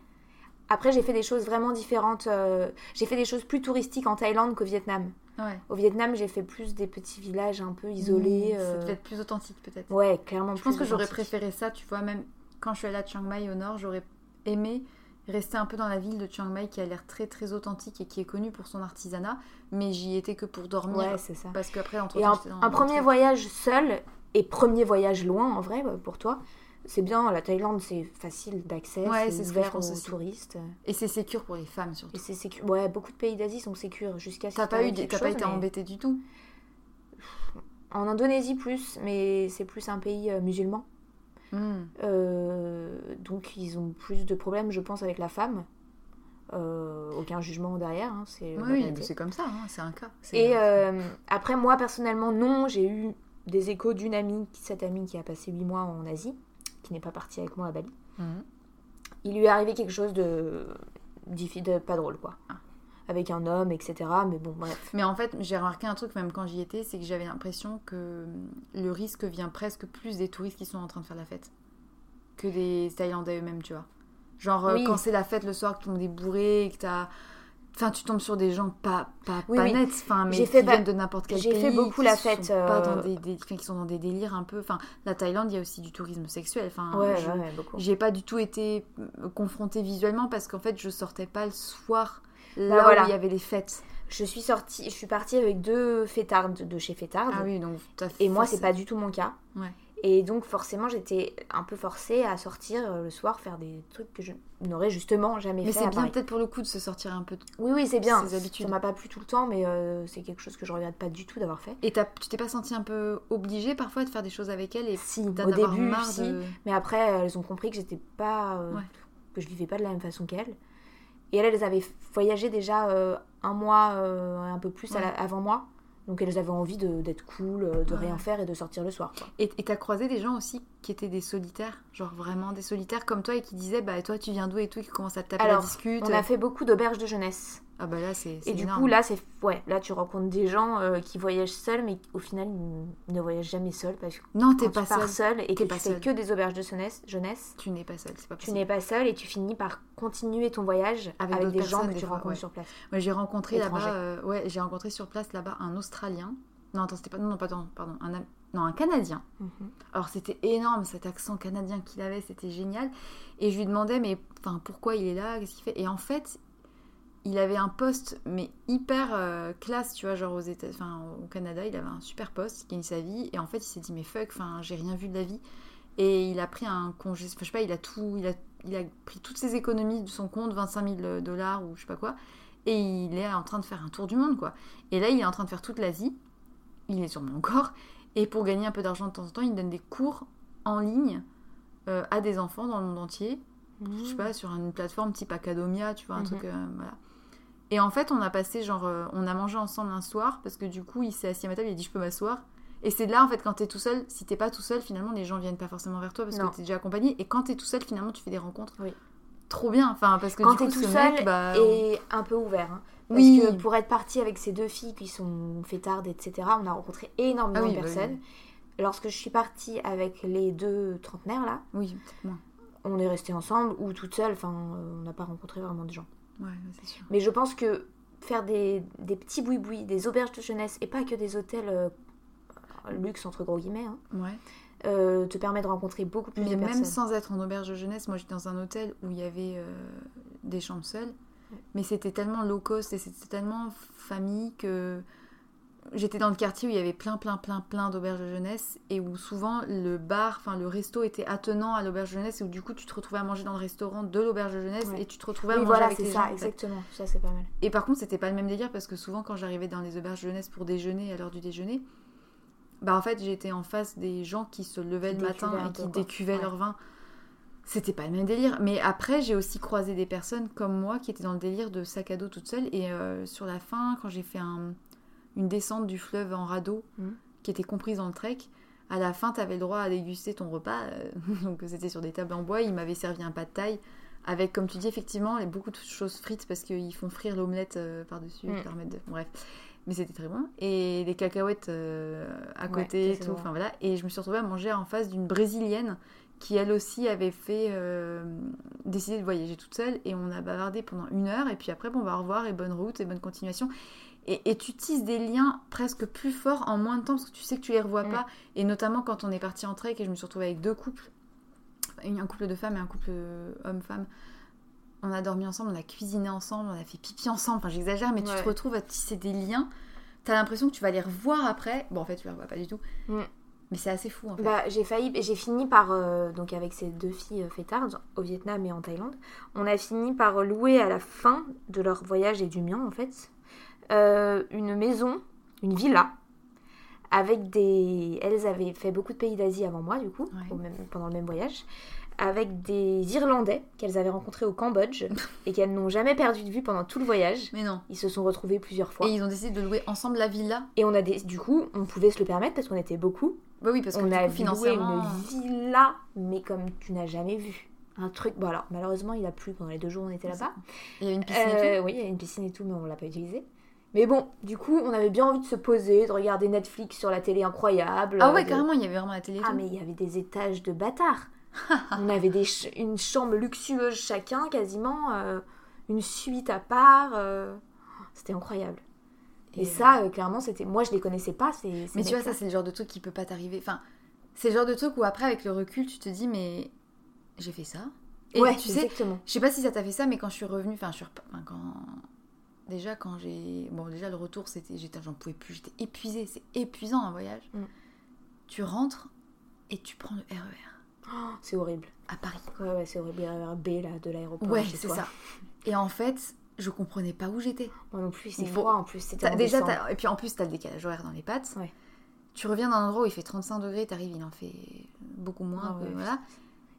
Après, j'ai fait des choses vraiment différentes. euh, j'ai fait des choses plus touristiques en Thaïlande qu'au Vietnam. Ouais. Au Vietnam, j'ai fait plus des petits villages un peu isolés. Mmh, Ça euh, devait être plus authentique, peut-être. Ouais, clairement. Je pense que j'aurais préféré ça, tu vois, même quand je suis allée à Chiang Mai au nord, j'aurais aimé rester un peu dans la ville de Chiang Mai qui a l'air très très authentique et qui est connue pour son artisanat, mais j'y étais que pour dormir. Ouais, c'est ça. Parce qu'après, entre Et un, un premier voyage seul et premier voyage loin en vrai pour toi, c'est bien. La Thaïlande c'est facile d'accès, Ouais, c'est ce ouvert aux aussi. touristes. Et c'est sécure pour les femmes surtout. Et c'est Ouais, beaucoup de pays d'Asie sont sécures jusqu'à ce T'as qu'il pas, eu, pas été mais- embêtée du tout? En Indonésie plus, mais c'est plus un pays euh, musulman. Hmm. Euh, donc ils ont plus de problèmes, je pense, avec la femme. Euh, aucun jugement derrière, hein, c'est Oui, c'est comme ça, hein, c'est un cas. Et euh, après, moi, personnellement, non. J'ai eu des échos d'une amie, cette amie qui a passé 8 mois en Asie, qui n'est pas partie avec moi à Bali. Mhm. Il lui est arrivé quelque chose de, pas drôle, quoi. Ah. Avec un homme, etc. Mais bon, bref. Mais en fait, j'ai remarqué un truc même quand j'y étais, c'est que j'avais l'impression que le risque vient presque plus des touristes qui sont en train de faire la fête que des Thaïlandais eux-mêmes, tu vois. Genre euh, Oui. quand c'est la fête le soir, que tout le monde est bourré et que t'as... Enfin, tu tombes sur des gens pas, pas, Oui, pas oui. nets, enfin, mais J'ai qui fait viennent de n'importe quel j'ai pays. fait beaucoup la sont fête, Pas dans euh, des, qui sont dans des délires un peu... Enfin, la Thaïlande, il y a aussi du tourisme sexuel. Enfin, ouais, je- ouais. J'ai pas du tout été euh, confrontée visuellement parce qu'en fait, je sortais pas le soir là Bah voilà. où il y avait les fêtes. Je suis sortie, je suis partie avec deux fêtards de chez Fêtard. Ah oui, donc Et moi, c'est pas du tout mon cas. Ouais. Et donc, forcément, j'étais un peu forcée à sortir euh, le soir, faire des trucs que je n'aurais justement jamais Mais fait. c'est à bien peut-être pour le coup de se sortir un peu. de- Oui, oui, c'est bien. ses habitudes. Ça m'a pas plu tout le temps, mais euh, c'est quelque chose que je regrette pas du tout d'avoir fait. Et tu t'es pas senti un peu obligée parfois de faire des choses avec elle et Si, au début, marre si. de... Mais après, elles ont compris que j'étais pas. euh, Ouais. que je vivais pas de la même façon qu'elles. Et elles, elles avaient voyagé déjà euh, un mois, un peu plus la- avant moi. Donc elles avaient envie de- d'être cool, euh, de Ouais. rien faire et de sortir le soir. quoi. Et t'as croisé des gens aussi qui étaient des solitaires, genre vraiment des solitaires comme toi et qui disaient bah toi tu viens d'où et tout, qui commencent à te taper Alors, la discute. On a fait beaucoup d'auberges de jeunesse. Ah bah là c'est Et du coup, là, c'est ouais, là, tu rencontres des gens euh, qui voyagent seuls, mais au final, ils ne voyagent jamais seuls parce que non t'es tu pas seule, seul et que T'es tu pas fais que des auberges de jeunesse, jeunesse tu n'es pas seule, c'est pas tu possible. n'es pas seul et tu finis par continuer ton voyage Avec des gens que tu rencontres ouais. sur place. Moi j'ai rencontré là-bas, euh, ouais j'ai rencontré sur place là-bas un Australien. Non attends c'était pas non, non pardon pardon un non un Canadien. Mhm. Alors c'était énorme cet accent canadien qu'il avait, c'était génial. Et je lui demandais mais enfin pourquoi il est là, qu'est-ce qu'il fait? Et en fait, il avait un poste, mais hyper euh, classe, tu vois, genre aux États, enfin au Canada, il avait un super poste, il gagnait sa vie, et en fait, il s'est dit, mais fuck, enfin, j'ai rien vu de la vie. Et il a pris un congé, enfin, je sais pas, il a tout, il a, il a pris toutes ses économies de son compte, 25 000 dollars ou je sais pas quoi, et il est en train de faire un tour du monde, quoi. Et là, il est en train de faire toute l'Asie, il est sûrement encore, et pour gagner un peu d'argent de temps en temps, il donne des cours en ligne euh, à des enfants dans le monde entier, je sais pas, sur une plateforme type Academia, tu vois, un truc, euh, voilà. Et en fait, on a passé, genre, euh, on a mangé ensemble un soir, parce que du coup, il s'est assis à ma table, il a dit, je peux m'asseoir. Et c'est là, en fait, quand t'es tout seul, si t'es pas tout seul, finalement, les gens viennent pas forcément vers toi, parce Non. que t'es déjà accompagné. Et quand t'es tout seul, finalement, tu fais des rencontres. Oui. Trop bien, enfin, parce que Quand t'es tout seul mec, bah, et un peu ouvert. hein. Parce Oui. que pour être parti avec ces deux filles qui sont fêtardes, etc., on a rencontré énormément Ah oui, de bah personnes. Lorsque je suis partie avec les deux trentenaires, là, Oui, on est restés ensemble ou toute seule, enfin, euh, on n'a pas rencontré vraiment de gens. Ouais, sûr. Mais je pense que faire des, des petits boui-boui, des auberges de jeunesse, et pas que des hôtels euh, luxe, entre gros guillemets, hein, Ouais. Euh, te permet de rencontrer beaucoup plus Mais de même personnes. sans être en auberge de jeunesse, moi j'étais dans un hôtel où il y avait euh, des chambres seules. Mais c'était tellement low cost et c'était tellement famille que j'étais dans le quartier où il y avait plein, plein, plein, plein d'auberges de jeunesse et où souvent le bar, enfin le resto était attenant à l'auberge de jeunesse et où du coup tu te retrouvais à manger dans le restaurant de l'auberge de jeunesse Ouais. et tu te retrouvais à Oui, manger voilà, avec c'est les ça, gens. exactement. Ça, c'est pas mal. Et par contre, c'était pas le même délire parce que souvent, quand j'arrivais dans les auberges de jeunesse pour déjeuner à l'heure du déjeuner, bah en fait, j'étais en face des gens qui se levaient Qui le matin et qui décuvaient Ouais. leur vin. C'était pas le même délire. Mais après, j'ai aussi croisé des personnes comme moi qui étaient dans le délire de sac à dos toute seule. Et euh, sur la fin, quand j'ai fait un- une descente du fleuve en radeau, Mhm. qui était comprise dans le trek, à la fin, t'avais le droit à déguster ton repas. euh, donc c'était sur des tables en bois. Ils m'avaient servi un pas de taille avec, comme tu dis, effectivement, beaucoup de choses frites parce qu'ils font frire l'omelette euh, par-dessus, Mm. de... Bref. Mais c'était très bon. Et des cacahuètes euh, à côté et tout. Enfin voilà. Et je me suis retrouvée à manger en face d'une brésilienne qui elle aussi avait fait euh, décidé de voyager toute seule et on a bavardé pendant une heure et puis après bon bah au revoir et bonne route et bonne continuation et, et tu tisses des liens presque plus forts en moins de temps parce que tu sais que tu les revois Mm. pas et notamment quand on est parti en trek et je me suis retrouvée avec deux couples un couple de femmes et un couple euh, homme-femme on a dormi ensemble, on a cuisiné ensemble, on a fait pipi ensemble, enfin j'exagère mais tu te retrouves à tisser des liens. T'as l'impression que tu vas les revoir après. Bon en fait tu les revois pas du tout. Mm. mais c'est assez fou en fait. Bah, j'ai failli, j'ai fini par, euh, donc avec ces deux filles euh, fêtardes au Vietnam et en Thaïlande, on a fini par louer à la fin de leur voyage et du mien en fait, euh, une maison, une villa, avec des... Elles avaient fait beaucoup de pays d'Asie avant moi du coup, Ouais. au même- pendant le même voyage, avec des Irlandais qu'elles avaient rencontrés au Cambodge et qu'elles n'ont jamais perdu de vue pendant tout le voyage. mais non Ils se sont retrouvés plusieurs fois. et ils ont décidé de louer ensemble la villa Et on a des... du coup, on pouvait se le permettre parce qu'on était beaucoup. bah oui parce que on du a coup, loué une villa, mais comme tu n'as jamais vu. Un truc. Bon, alors, malheureusement, il a plu pendant les deux jours où on était là-bas. il y avait une piscine et Euh, oui, il y a une piscine et tout, mais on l'a pas utilisée. Mais bon, du coup, on avait bien envie de se poser, de regarder Netflix sur la télé incroyable. tout ah ouais de- carrément il y avait vraiment la télé Ah, tout. mais il y avait des étages de bâtards. on avait des ch- une chambre luxueuse chacun, quasiment. euh, une suite à part. euh, C'était incroyable. Et, Et, ça, euh, clairement, c'était. Moi, je les connaissais pas. Ces, ces Mais tu vois, ça, c'est le genre de truc qui peut pas t'arriver. Enfin, c'est le genre de truc où après, avec le recul, tu te dis, mais j'ai fait ça. Et ouais, tu sais, exactement. je sais pas si ça t'a fait ça, mais quand je suis revenue, enfin, je suis enfin, quand. Déjà, quand j'ai. Bon, déjà, le retour, c'était. j'étais- J'en pouvais plus, j'étais épuisée. C'est épuisant un voyage. Mm. Tu rentres et tu prends le RER Oh, c'est horrible. à Paris. Ouais, ouais, c'est horrible. Le B là, de l'aéroport. Ouais, c'est ça. Et en fait, je comprenais pas où j'étais. Moi non plus, c'est Il froid en plus. C'était déjà, et puis en plus, t'as le décalage horaire dans les pattes. Ouais. Tu reviens dans un endroit où il fait 35 degrés, t'arrives, il en fait beaucoup moins. Ah que- ouais. voilà.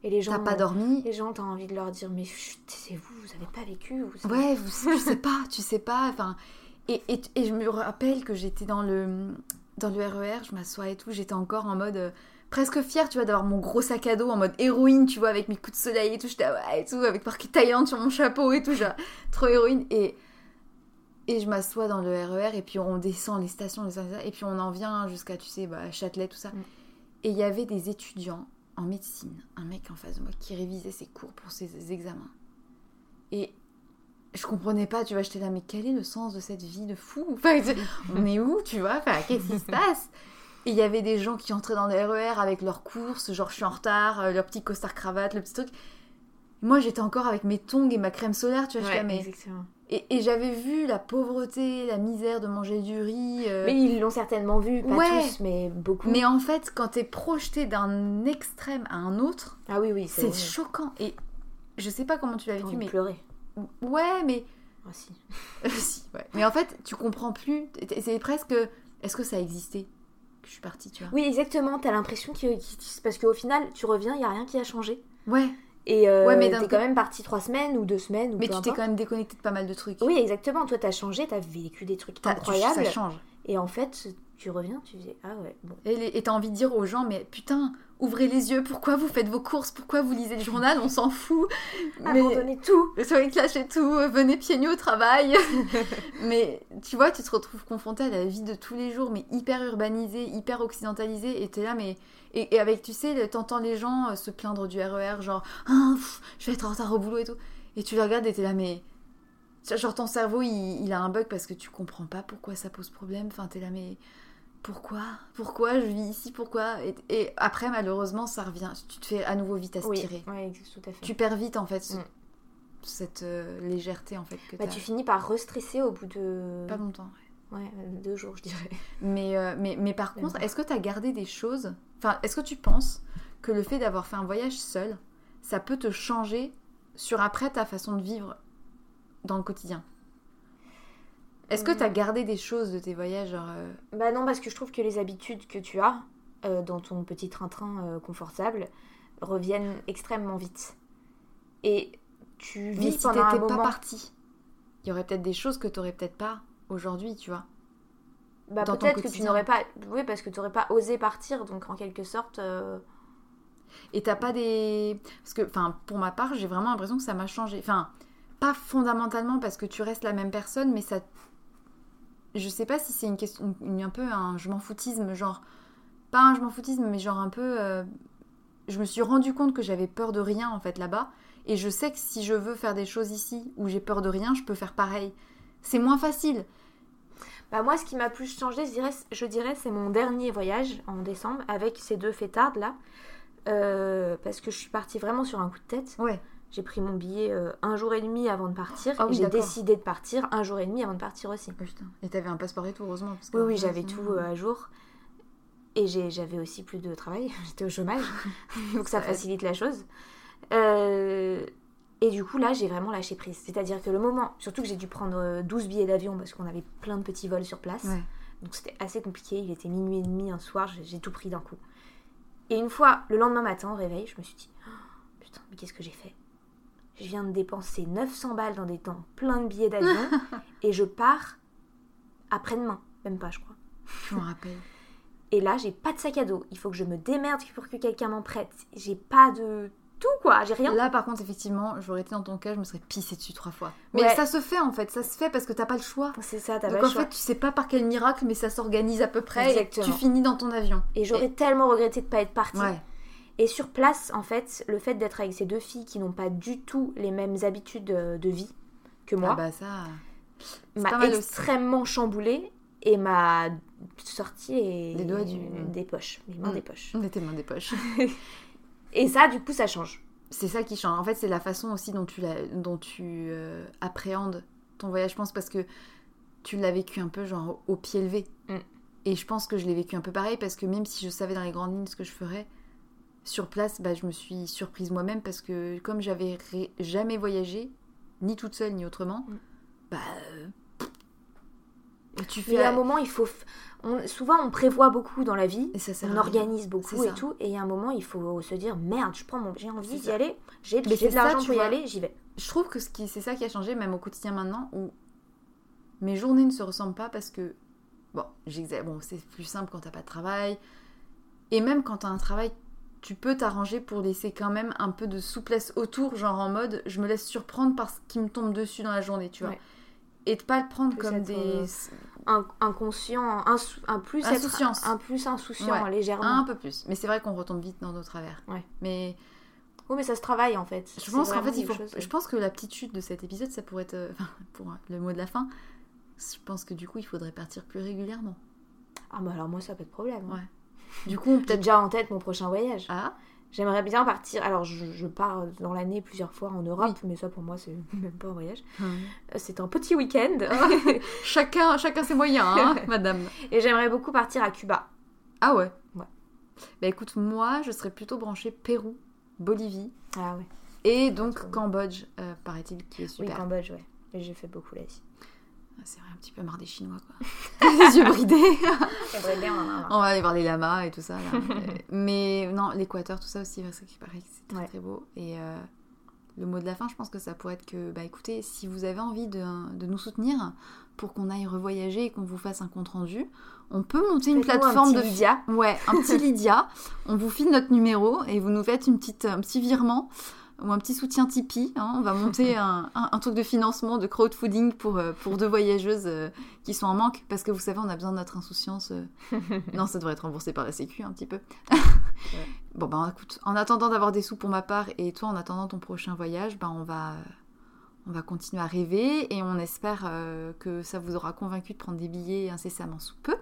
Et les gens, T'as pas dormi. les gens, t'as envie de leur dire, mais chut, c'est vous, vous avez pas vécu. Vous Ouais, vous, tu sais pas, tu sais pas. Enfin, et, et, et je me rappelle que j'étais dans le dans le RER, je m'assois et tout, j'étais encore en mode euh, presque fière, tu vois, d'avoir mon gros sac à dos en mode héroïne, tu vois, avec mes coups de soleil et tout, j'étais ah ouais et tout, avec marqué Thaïlande sur mon chapeau et tout, genre, trop héroïne. Et et je m'assois dans le RER et puis on descend les stations, les stations, et puis on en vient jusqu'à, tu sais, bah, Châtelet, tout ça. Mm. Et il y avait des étudiants en médecine, un mec en face de moi qui révisait ses cours pour ses examens. Et je comprenais pas, tu vois, j'étais là, mais quel est le sens de cette vie de fou? Enfin, on est où, tu vois? Enfin, qu'est-ce qui se passe? Et il y avait des gens qui entraient dans le RER avec leurs courses, genre je suis en retard, euh, leur petit costard cravate, le petit truc. Moi, j'étais encore avec mes tongs et ma crème solaire, tu vois, Ouais, là, mais exactement. Et, et j'avais vu la pauvreté, la misère de manger du riz. euh, Mais ils l'ont certainement vu, pas Ouais. tous, mais beaucoup. mais en fait, quand t'es projeté d'un extrême à un autre, Ah oui, oui, c'est choquant. Et je sais pas comment tu l'as vécu, mais. pleurer. Ouais, mais. Ah si. si, ouais. Mais en fait, tu comprends plus. C'est presque. Est-ce que ça existait que je suis partie, tu vois Oui, exactement. T'as l'impression que, parce qu'au final, tu reviens, il y a rien qui a changé. Ouais. Et euh, Ouais, mais d'un t'es coup- quand même parti trois semaines ou deux semaines ou Mais peu tu t'es quand même déconnecté de pas mal de trucs. Oui, exactement. Toi, t'as changé, t'as vécu des trucs tu- incroyables. Ça change. Et en fait, tu reviens, tu dis ah ouais, bon. Et t'as envie de dire aux gens, mais putain, ouvrez les yeux, pourquoi vous faites vos courses, pourquoi vous lisez le journal, on s'en fout. Mais Abandonner tout. soyez clash et tout, euh, venez pieds nus au travail. mais tu vois, tu te retrouves confronté à la vie de tous les jours, mais hyper urbanisée, hyper occidentalisée, et t'es là, mais. Et, et avec, tu sais, t'entends les gens euh, se plaindre du RER, genre, ah, pff, je vais être en retard au boulot et tout. Et tu les regardes et t'es là, mais. Genre, ton cerveau, il, il a un bug parce que tu comprends pas pourquoi ça pose problème. Enfin, t'es là, mais pourquoi? Pourquoi je vis ici? Pourquoi? Et, et après, malheureusement, ça revient. Tu te fais à nouveau vite Oui, aspirer. ouais, tout à fait. Tu perds vite, en fait, ce- Mm. cette euh, légèreté, en fait, que Bah, tu finis par restresser au bout de Pas longtemps. ouais. ouais, euh, deux jours, je dirais. Mais, euh, mais, mais par contre, est-ce que tu as gardé des choses? Enfin, est-ce que tu penses que le fait d'avoir fait un voyage seul, ça peut te changer sur après ta façon de vivre dans le quotidien? Est-ce que tu as Mm. gardé des choses de tes voyages genre, euh, Bah non, parce que je trouve que les habitudes que tu as euh, dans ton petit train-train euh, confortable reviennent extrêmement vite. Et tu Mais vis si pendant un t'étais pas moment. parti, il y aurait peut-être des choses que tu peut-être pas aujourd'hui, tu vois. Bah, peut-être que tu n'aurais pas. Oui, parce que tu n'aurais pas osé partir, donc en quelque sorte. euh, Et t'as pas des. Parce que, enfin, pour ma part, j'ai vraiment l'impression que ça m'a changé. Enfin, pas fondamentalement parce que tu restes la même personne, mais ça. Je sais pas si c'est une question. une- un peu un je m'en foutisme, genre. Pas un je m'en foutisme, mais genre un peu. euh, Je me suis rendu compte que j'avais peur de rien, en fait, là-bas. Et je sais que si je veux faire des choses ici où j'ai peur de rien, je peux faire pareil. C'est moins facile. Bah moi, ce qui m'a plus changé, je dirais, je dirais, c'est mon dernier voyage en décembre avec ces deux fêtardes là. Euh, parce que je suis partie vraiment sur un coup de tête. Ouais. J'ai pris mon billet euh, un jour et demi avant de partir. Ah oui, j'ai décidé de partir un jour et demi avant de partir aussi. Oh, putain. Et t'avais un passeport et tout, heureusement. parce que Oui, oui, j'avais tout euh, à jour. Et j'avais aussi plus de travail. J'étais au chômage. Donc ça facilite la chose. Euh, et du coup, là, j'ai vraiment lâché prise. C'est-à-dire que le moment, surtout que j'ai dû prendre euh, 12 billets d'avion parce qu'on avait plein de petits vols sur place. Ouais. Donc c'était assez compliqué. Il était minuit et demi un soir. J'ai j'ai tout pris d'un coup. Et une fois, le lendemain matin, au réveil, je me suis dit Oh, Putain, mais qu'est-ce que j'ai fait? Je viens de dépenser 900 balles dans des temps plein de billets d'avion et je pars après-demain. Même pas, je crois. Je m'en rappelle. Et là, j'ai pas de sac à dos. Il faut que je me démerde pour que quelqu'un m'en prête. J'ai pas de tout quoi. J'ai rien. Là, par contre, effectivement, j'aurais été dans ton cas, je me serais pissé dessus trois fois. Mais Ouais. ça se fait en fait, ça se fait parce que t'as pas le choix. C'est ça, t'as Donc pas en le choix. fait, tu sais pas par quel miracle, mais ça s'organise à peu près Exactement. et tu finis dans ton avion. Et j'aurais tellement regretté de pas être partie. Ouais. Et sur place, en fait, le fait d'être avec ces deux filles qui n'ont pas du tout les mêmes habitudes euh, de vie que moi Ah bah ça. m'a aussi. extrêmement chamboulée et m'a sorti les... Les doigts du- des poches, les mains Mm. des poches. On était mains des poches. Et ça, du coup, ça change. c'est ça qui change. En fait, c'est la façon aussi dont tu, la- dont tu euh, appréhendes ton voyage, je pense, parce que tu l'as vécu un peu genre au, au pied levé. Mm. Et je pense que je l'ai vécu un peu pareil, parce que même si je savais dans les grandes lignes ce que je ferais, sur place, bah, je me suis surprise moi-même, parce que comme j'avais jamais voyagé, ni toute seule, ni autrement, Mm. bah... euh, et tu Mais fais... à un moment, il faut. f- on- Souvent, on prévoit beaucoup dans la vie. Et ça On à organise beaucoup et ça. tout, et il y a un moment, il faut se dire merde, je prends mon, j'ai envie d'y aller, j'ai Mais de l'argent pour y vois. aller, j'y vais. Je trouve que ce qui, c'est ça qui a changé, même au quotidien maintenant, où mes journées ne se ressemblent pas parce que, bon, bon c'est plus simple quand t'as pas de travail. Et même quand t'as un travail, tu peux t'arranger pour laisser quand même un peu de souplesse autour, genre en mode, je me laisse surprendre par ce qui me tombe dessus dans la journée, tu vois. Ouais. Et de pas le prendre comme être, des... euh, Un, inconscient, un, un plus être- Insouciance. un plus insouciant Ouais. légèrement. Un peu plus. Mais c'est vrai qu'on retombe vite dans nos travers. Ouais. Mais Oui, mais ça se travaille en fait. Je pense qu'en fait, il faut. Je pense que la petite chute de cet épisode, ça pourrait être. euh, Enfin, pour le mot de la fin, je pense que du coup, il faudrait partir plus régulièrement. Ah, bah alors moi, ça pas de problème. hein. Ouais. Du coup, peut-être. déjà en tête mon prochain voyage. Ah, J'aimerais bien partir. Alors, je, je pars dans l'année plusieurs fois en Europe, mais ça pour moi, c'est même pas un voyage. Euh, C'est un petit week-end. chacun, chacun ses moyens, hein, madame. Et j'aimerais beaucoup partir à Cuba. Ah ouais. Ouais. Bah écoute, moi, je serais plutôt branchée Pérou, Bolivie Ah ouais. et donc. Cambodge, euh, paraît-il, qui est Oui, super. Cambodge, ouais. Et j'ai fait beaucoup l'Asie. C'est vrai, un petit peu marre des Chinois, quoi. Les yeux bridés. On va aller voir les lamas et tout ça. là. Euh, Mais non, l'Équateur, tout ça aussi, parce que c'est très Ouais. très beau. Et euh, le mot de la fin, je pense que ça pourrait être que, bah écoutez, si vous avez envie de, de nous soutenir pour qu'on aille revoyager et qu'on vous fasse un compte rendu, on peut monter une plateforme un de Lydia. Ouais, un petit Lydia. On vous file notre numéro et vous nous faites une petite, un petit virement ou un petit soutien Tipeee. hein. On va monter un, un- un truc de financement, de crowdfunding pour, euh, pour deux voyageuses euh, qui sont en manque. Parce que vous savez, on a besoin de notre insouciance. euh. non, ça devrait être remboursé par la Sécu un petit peu. Bon, ben écoute, en attendant d'avoir des sous pour ma part et toi en attendant ton prochain voyage, ben on va, on va continuer à rêver et on espère euh, que ça vous aura convaincu de prendre des billets incessamment sous peu.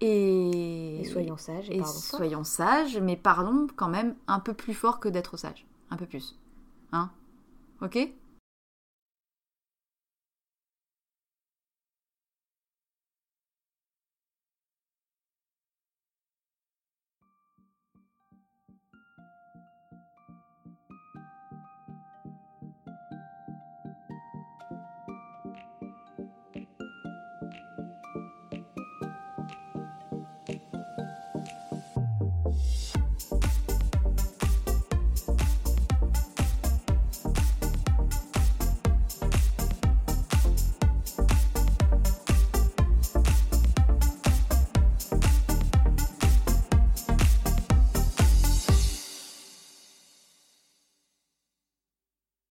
Et, Et soyons sages et, et soyons sages, mais parlons quand même un peu plus fort que d'être sages. Un peu plus. Hein? Ok?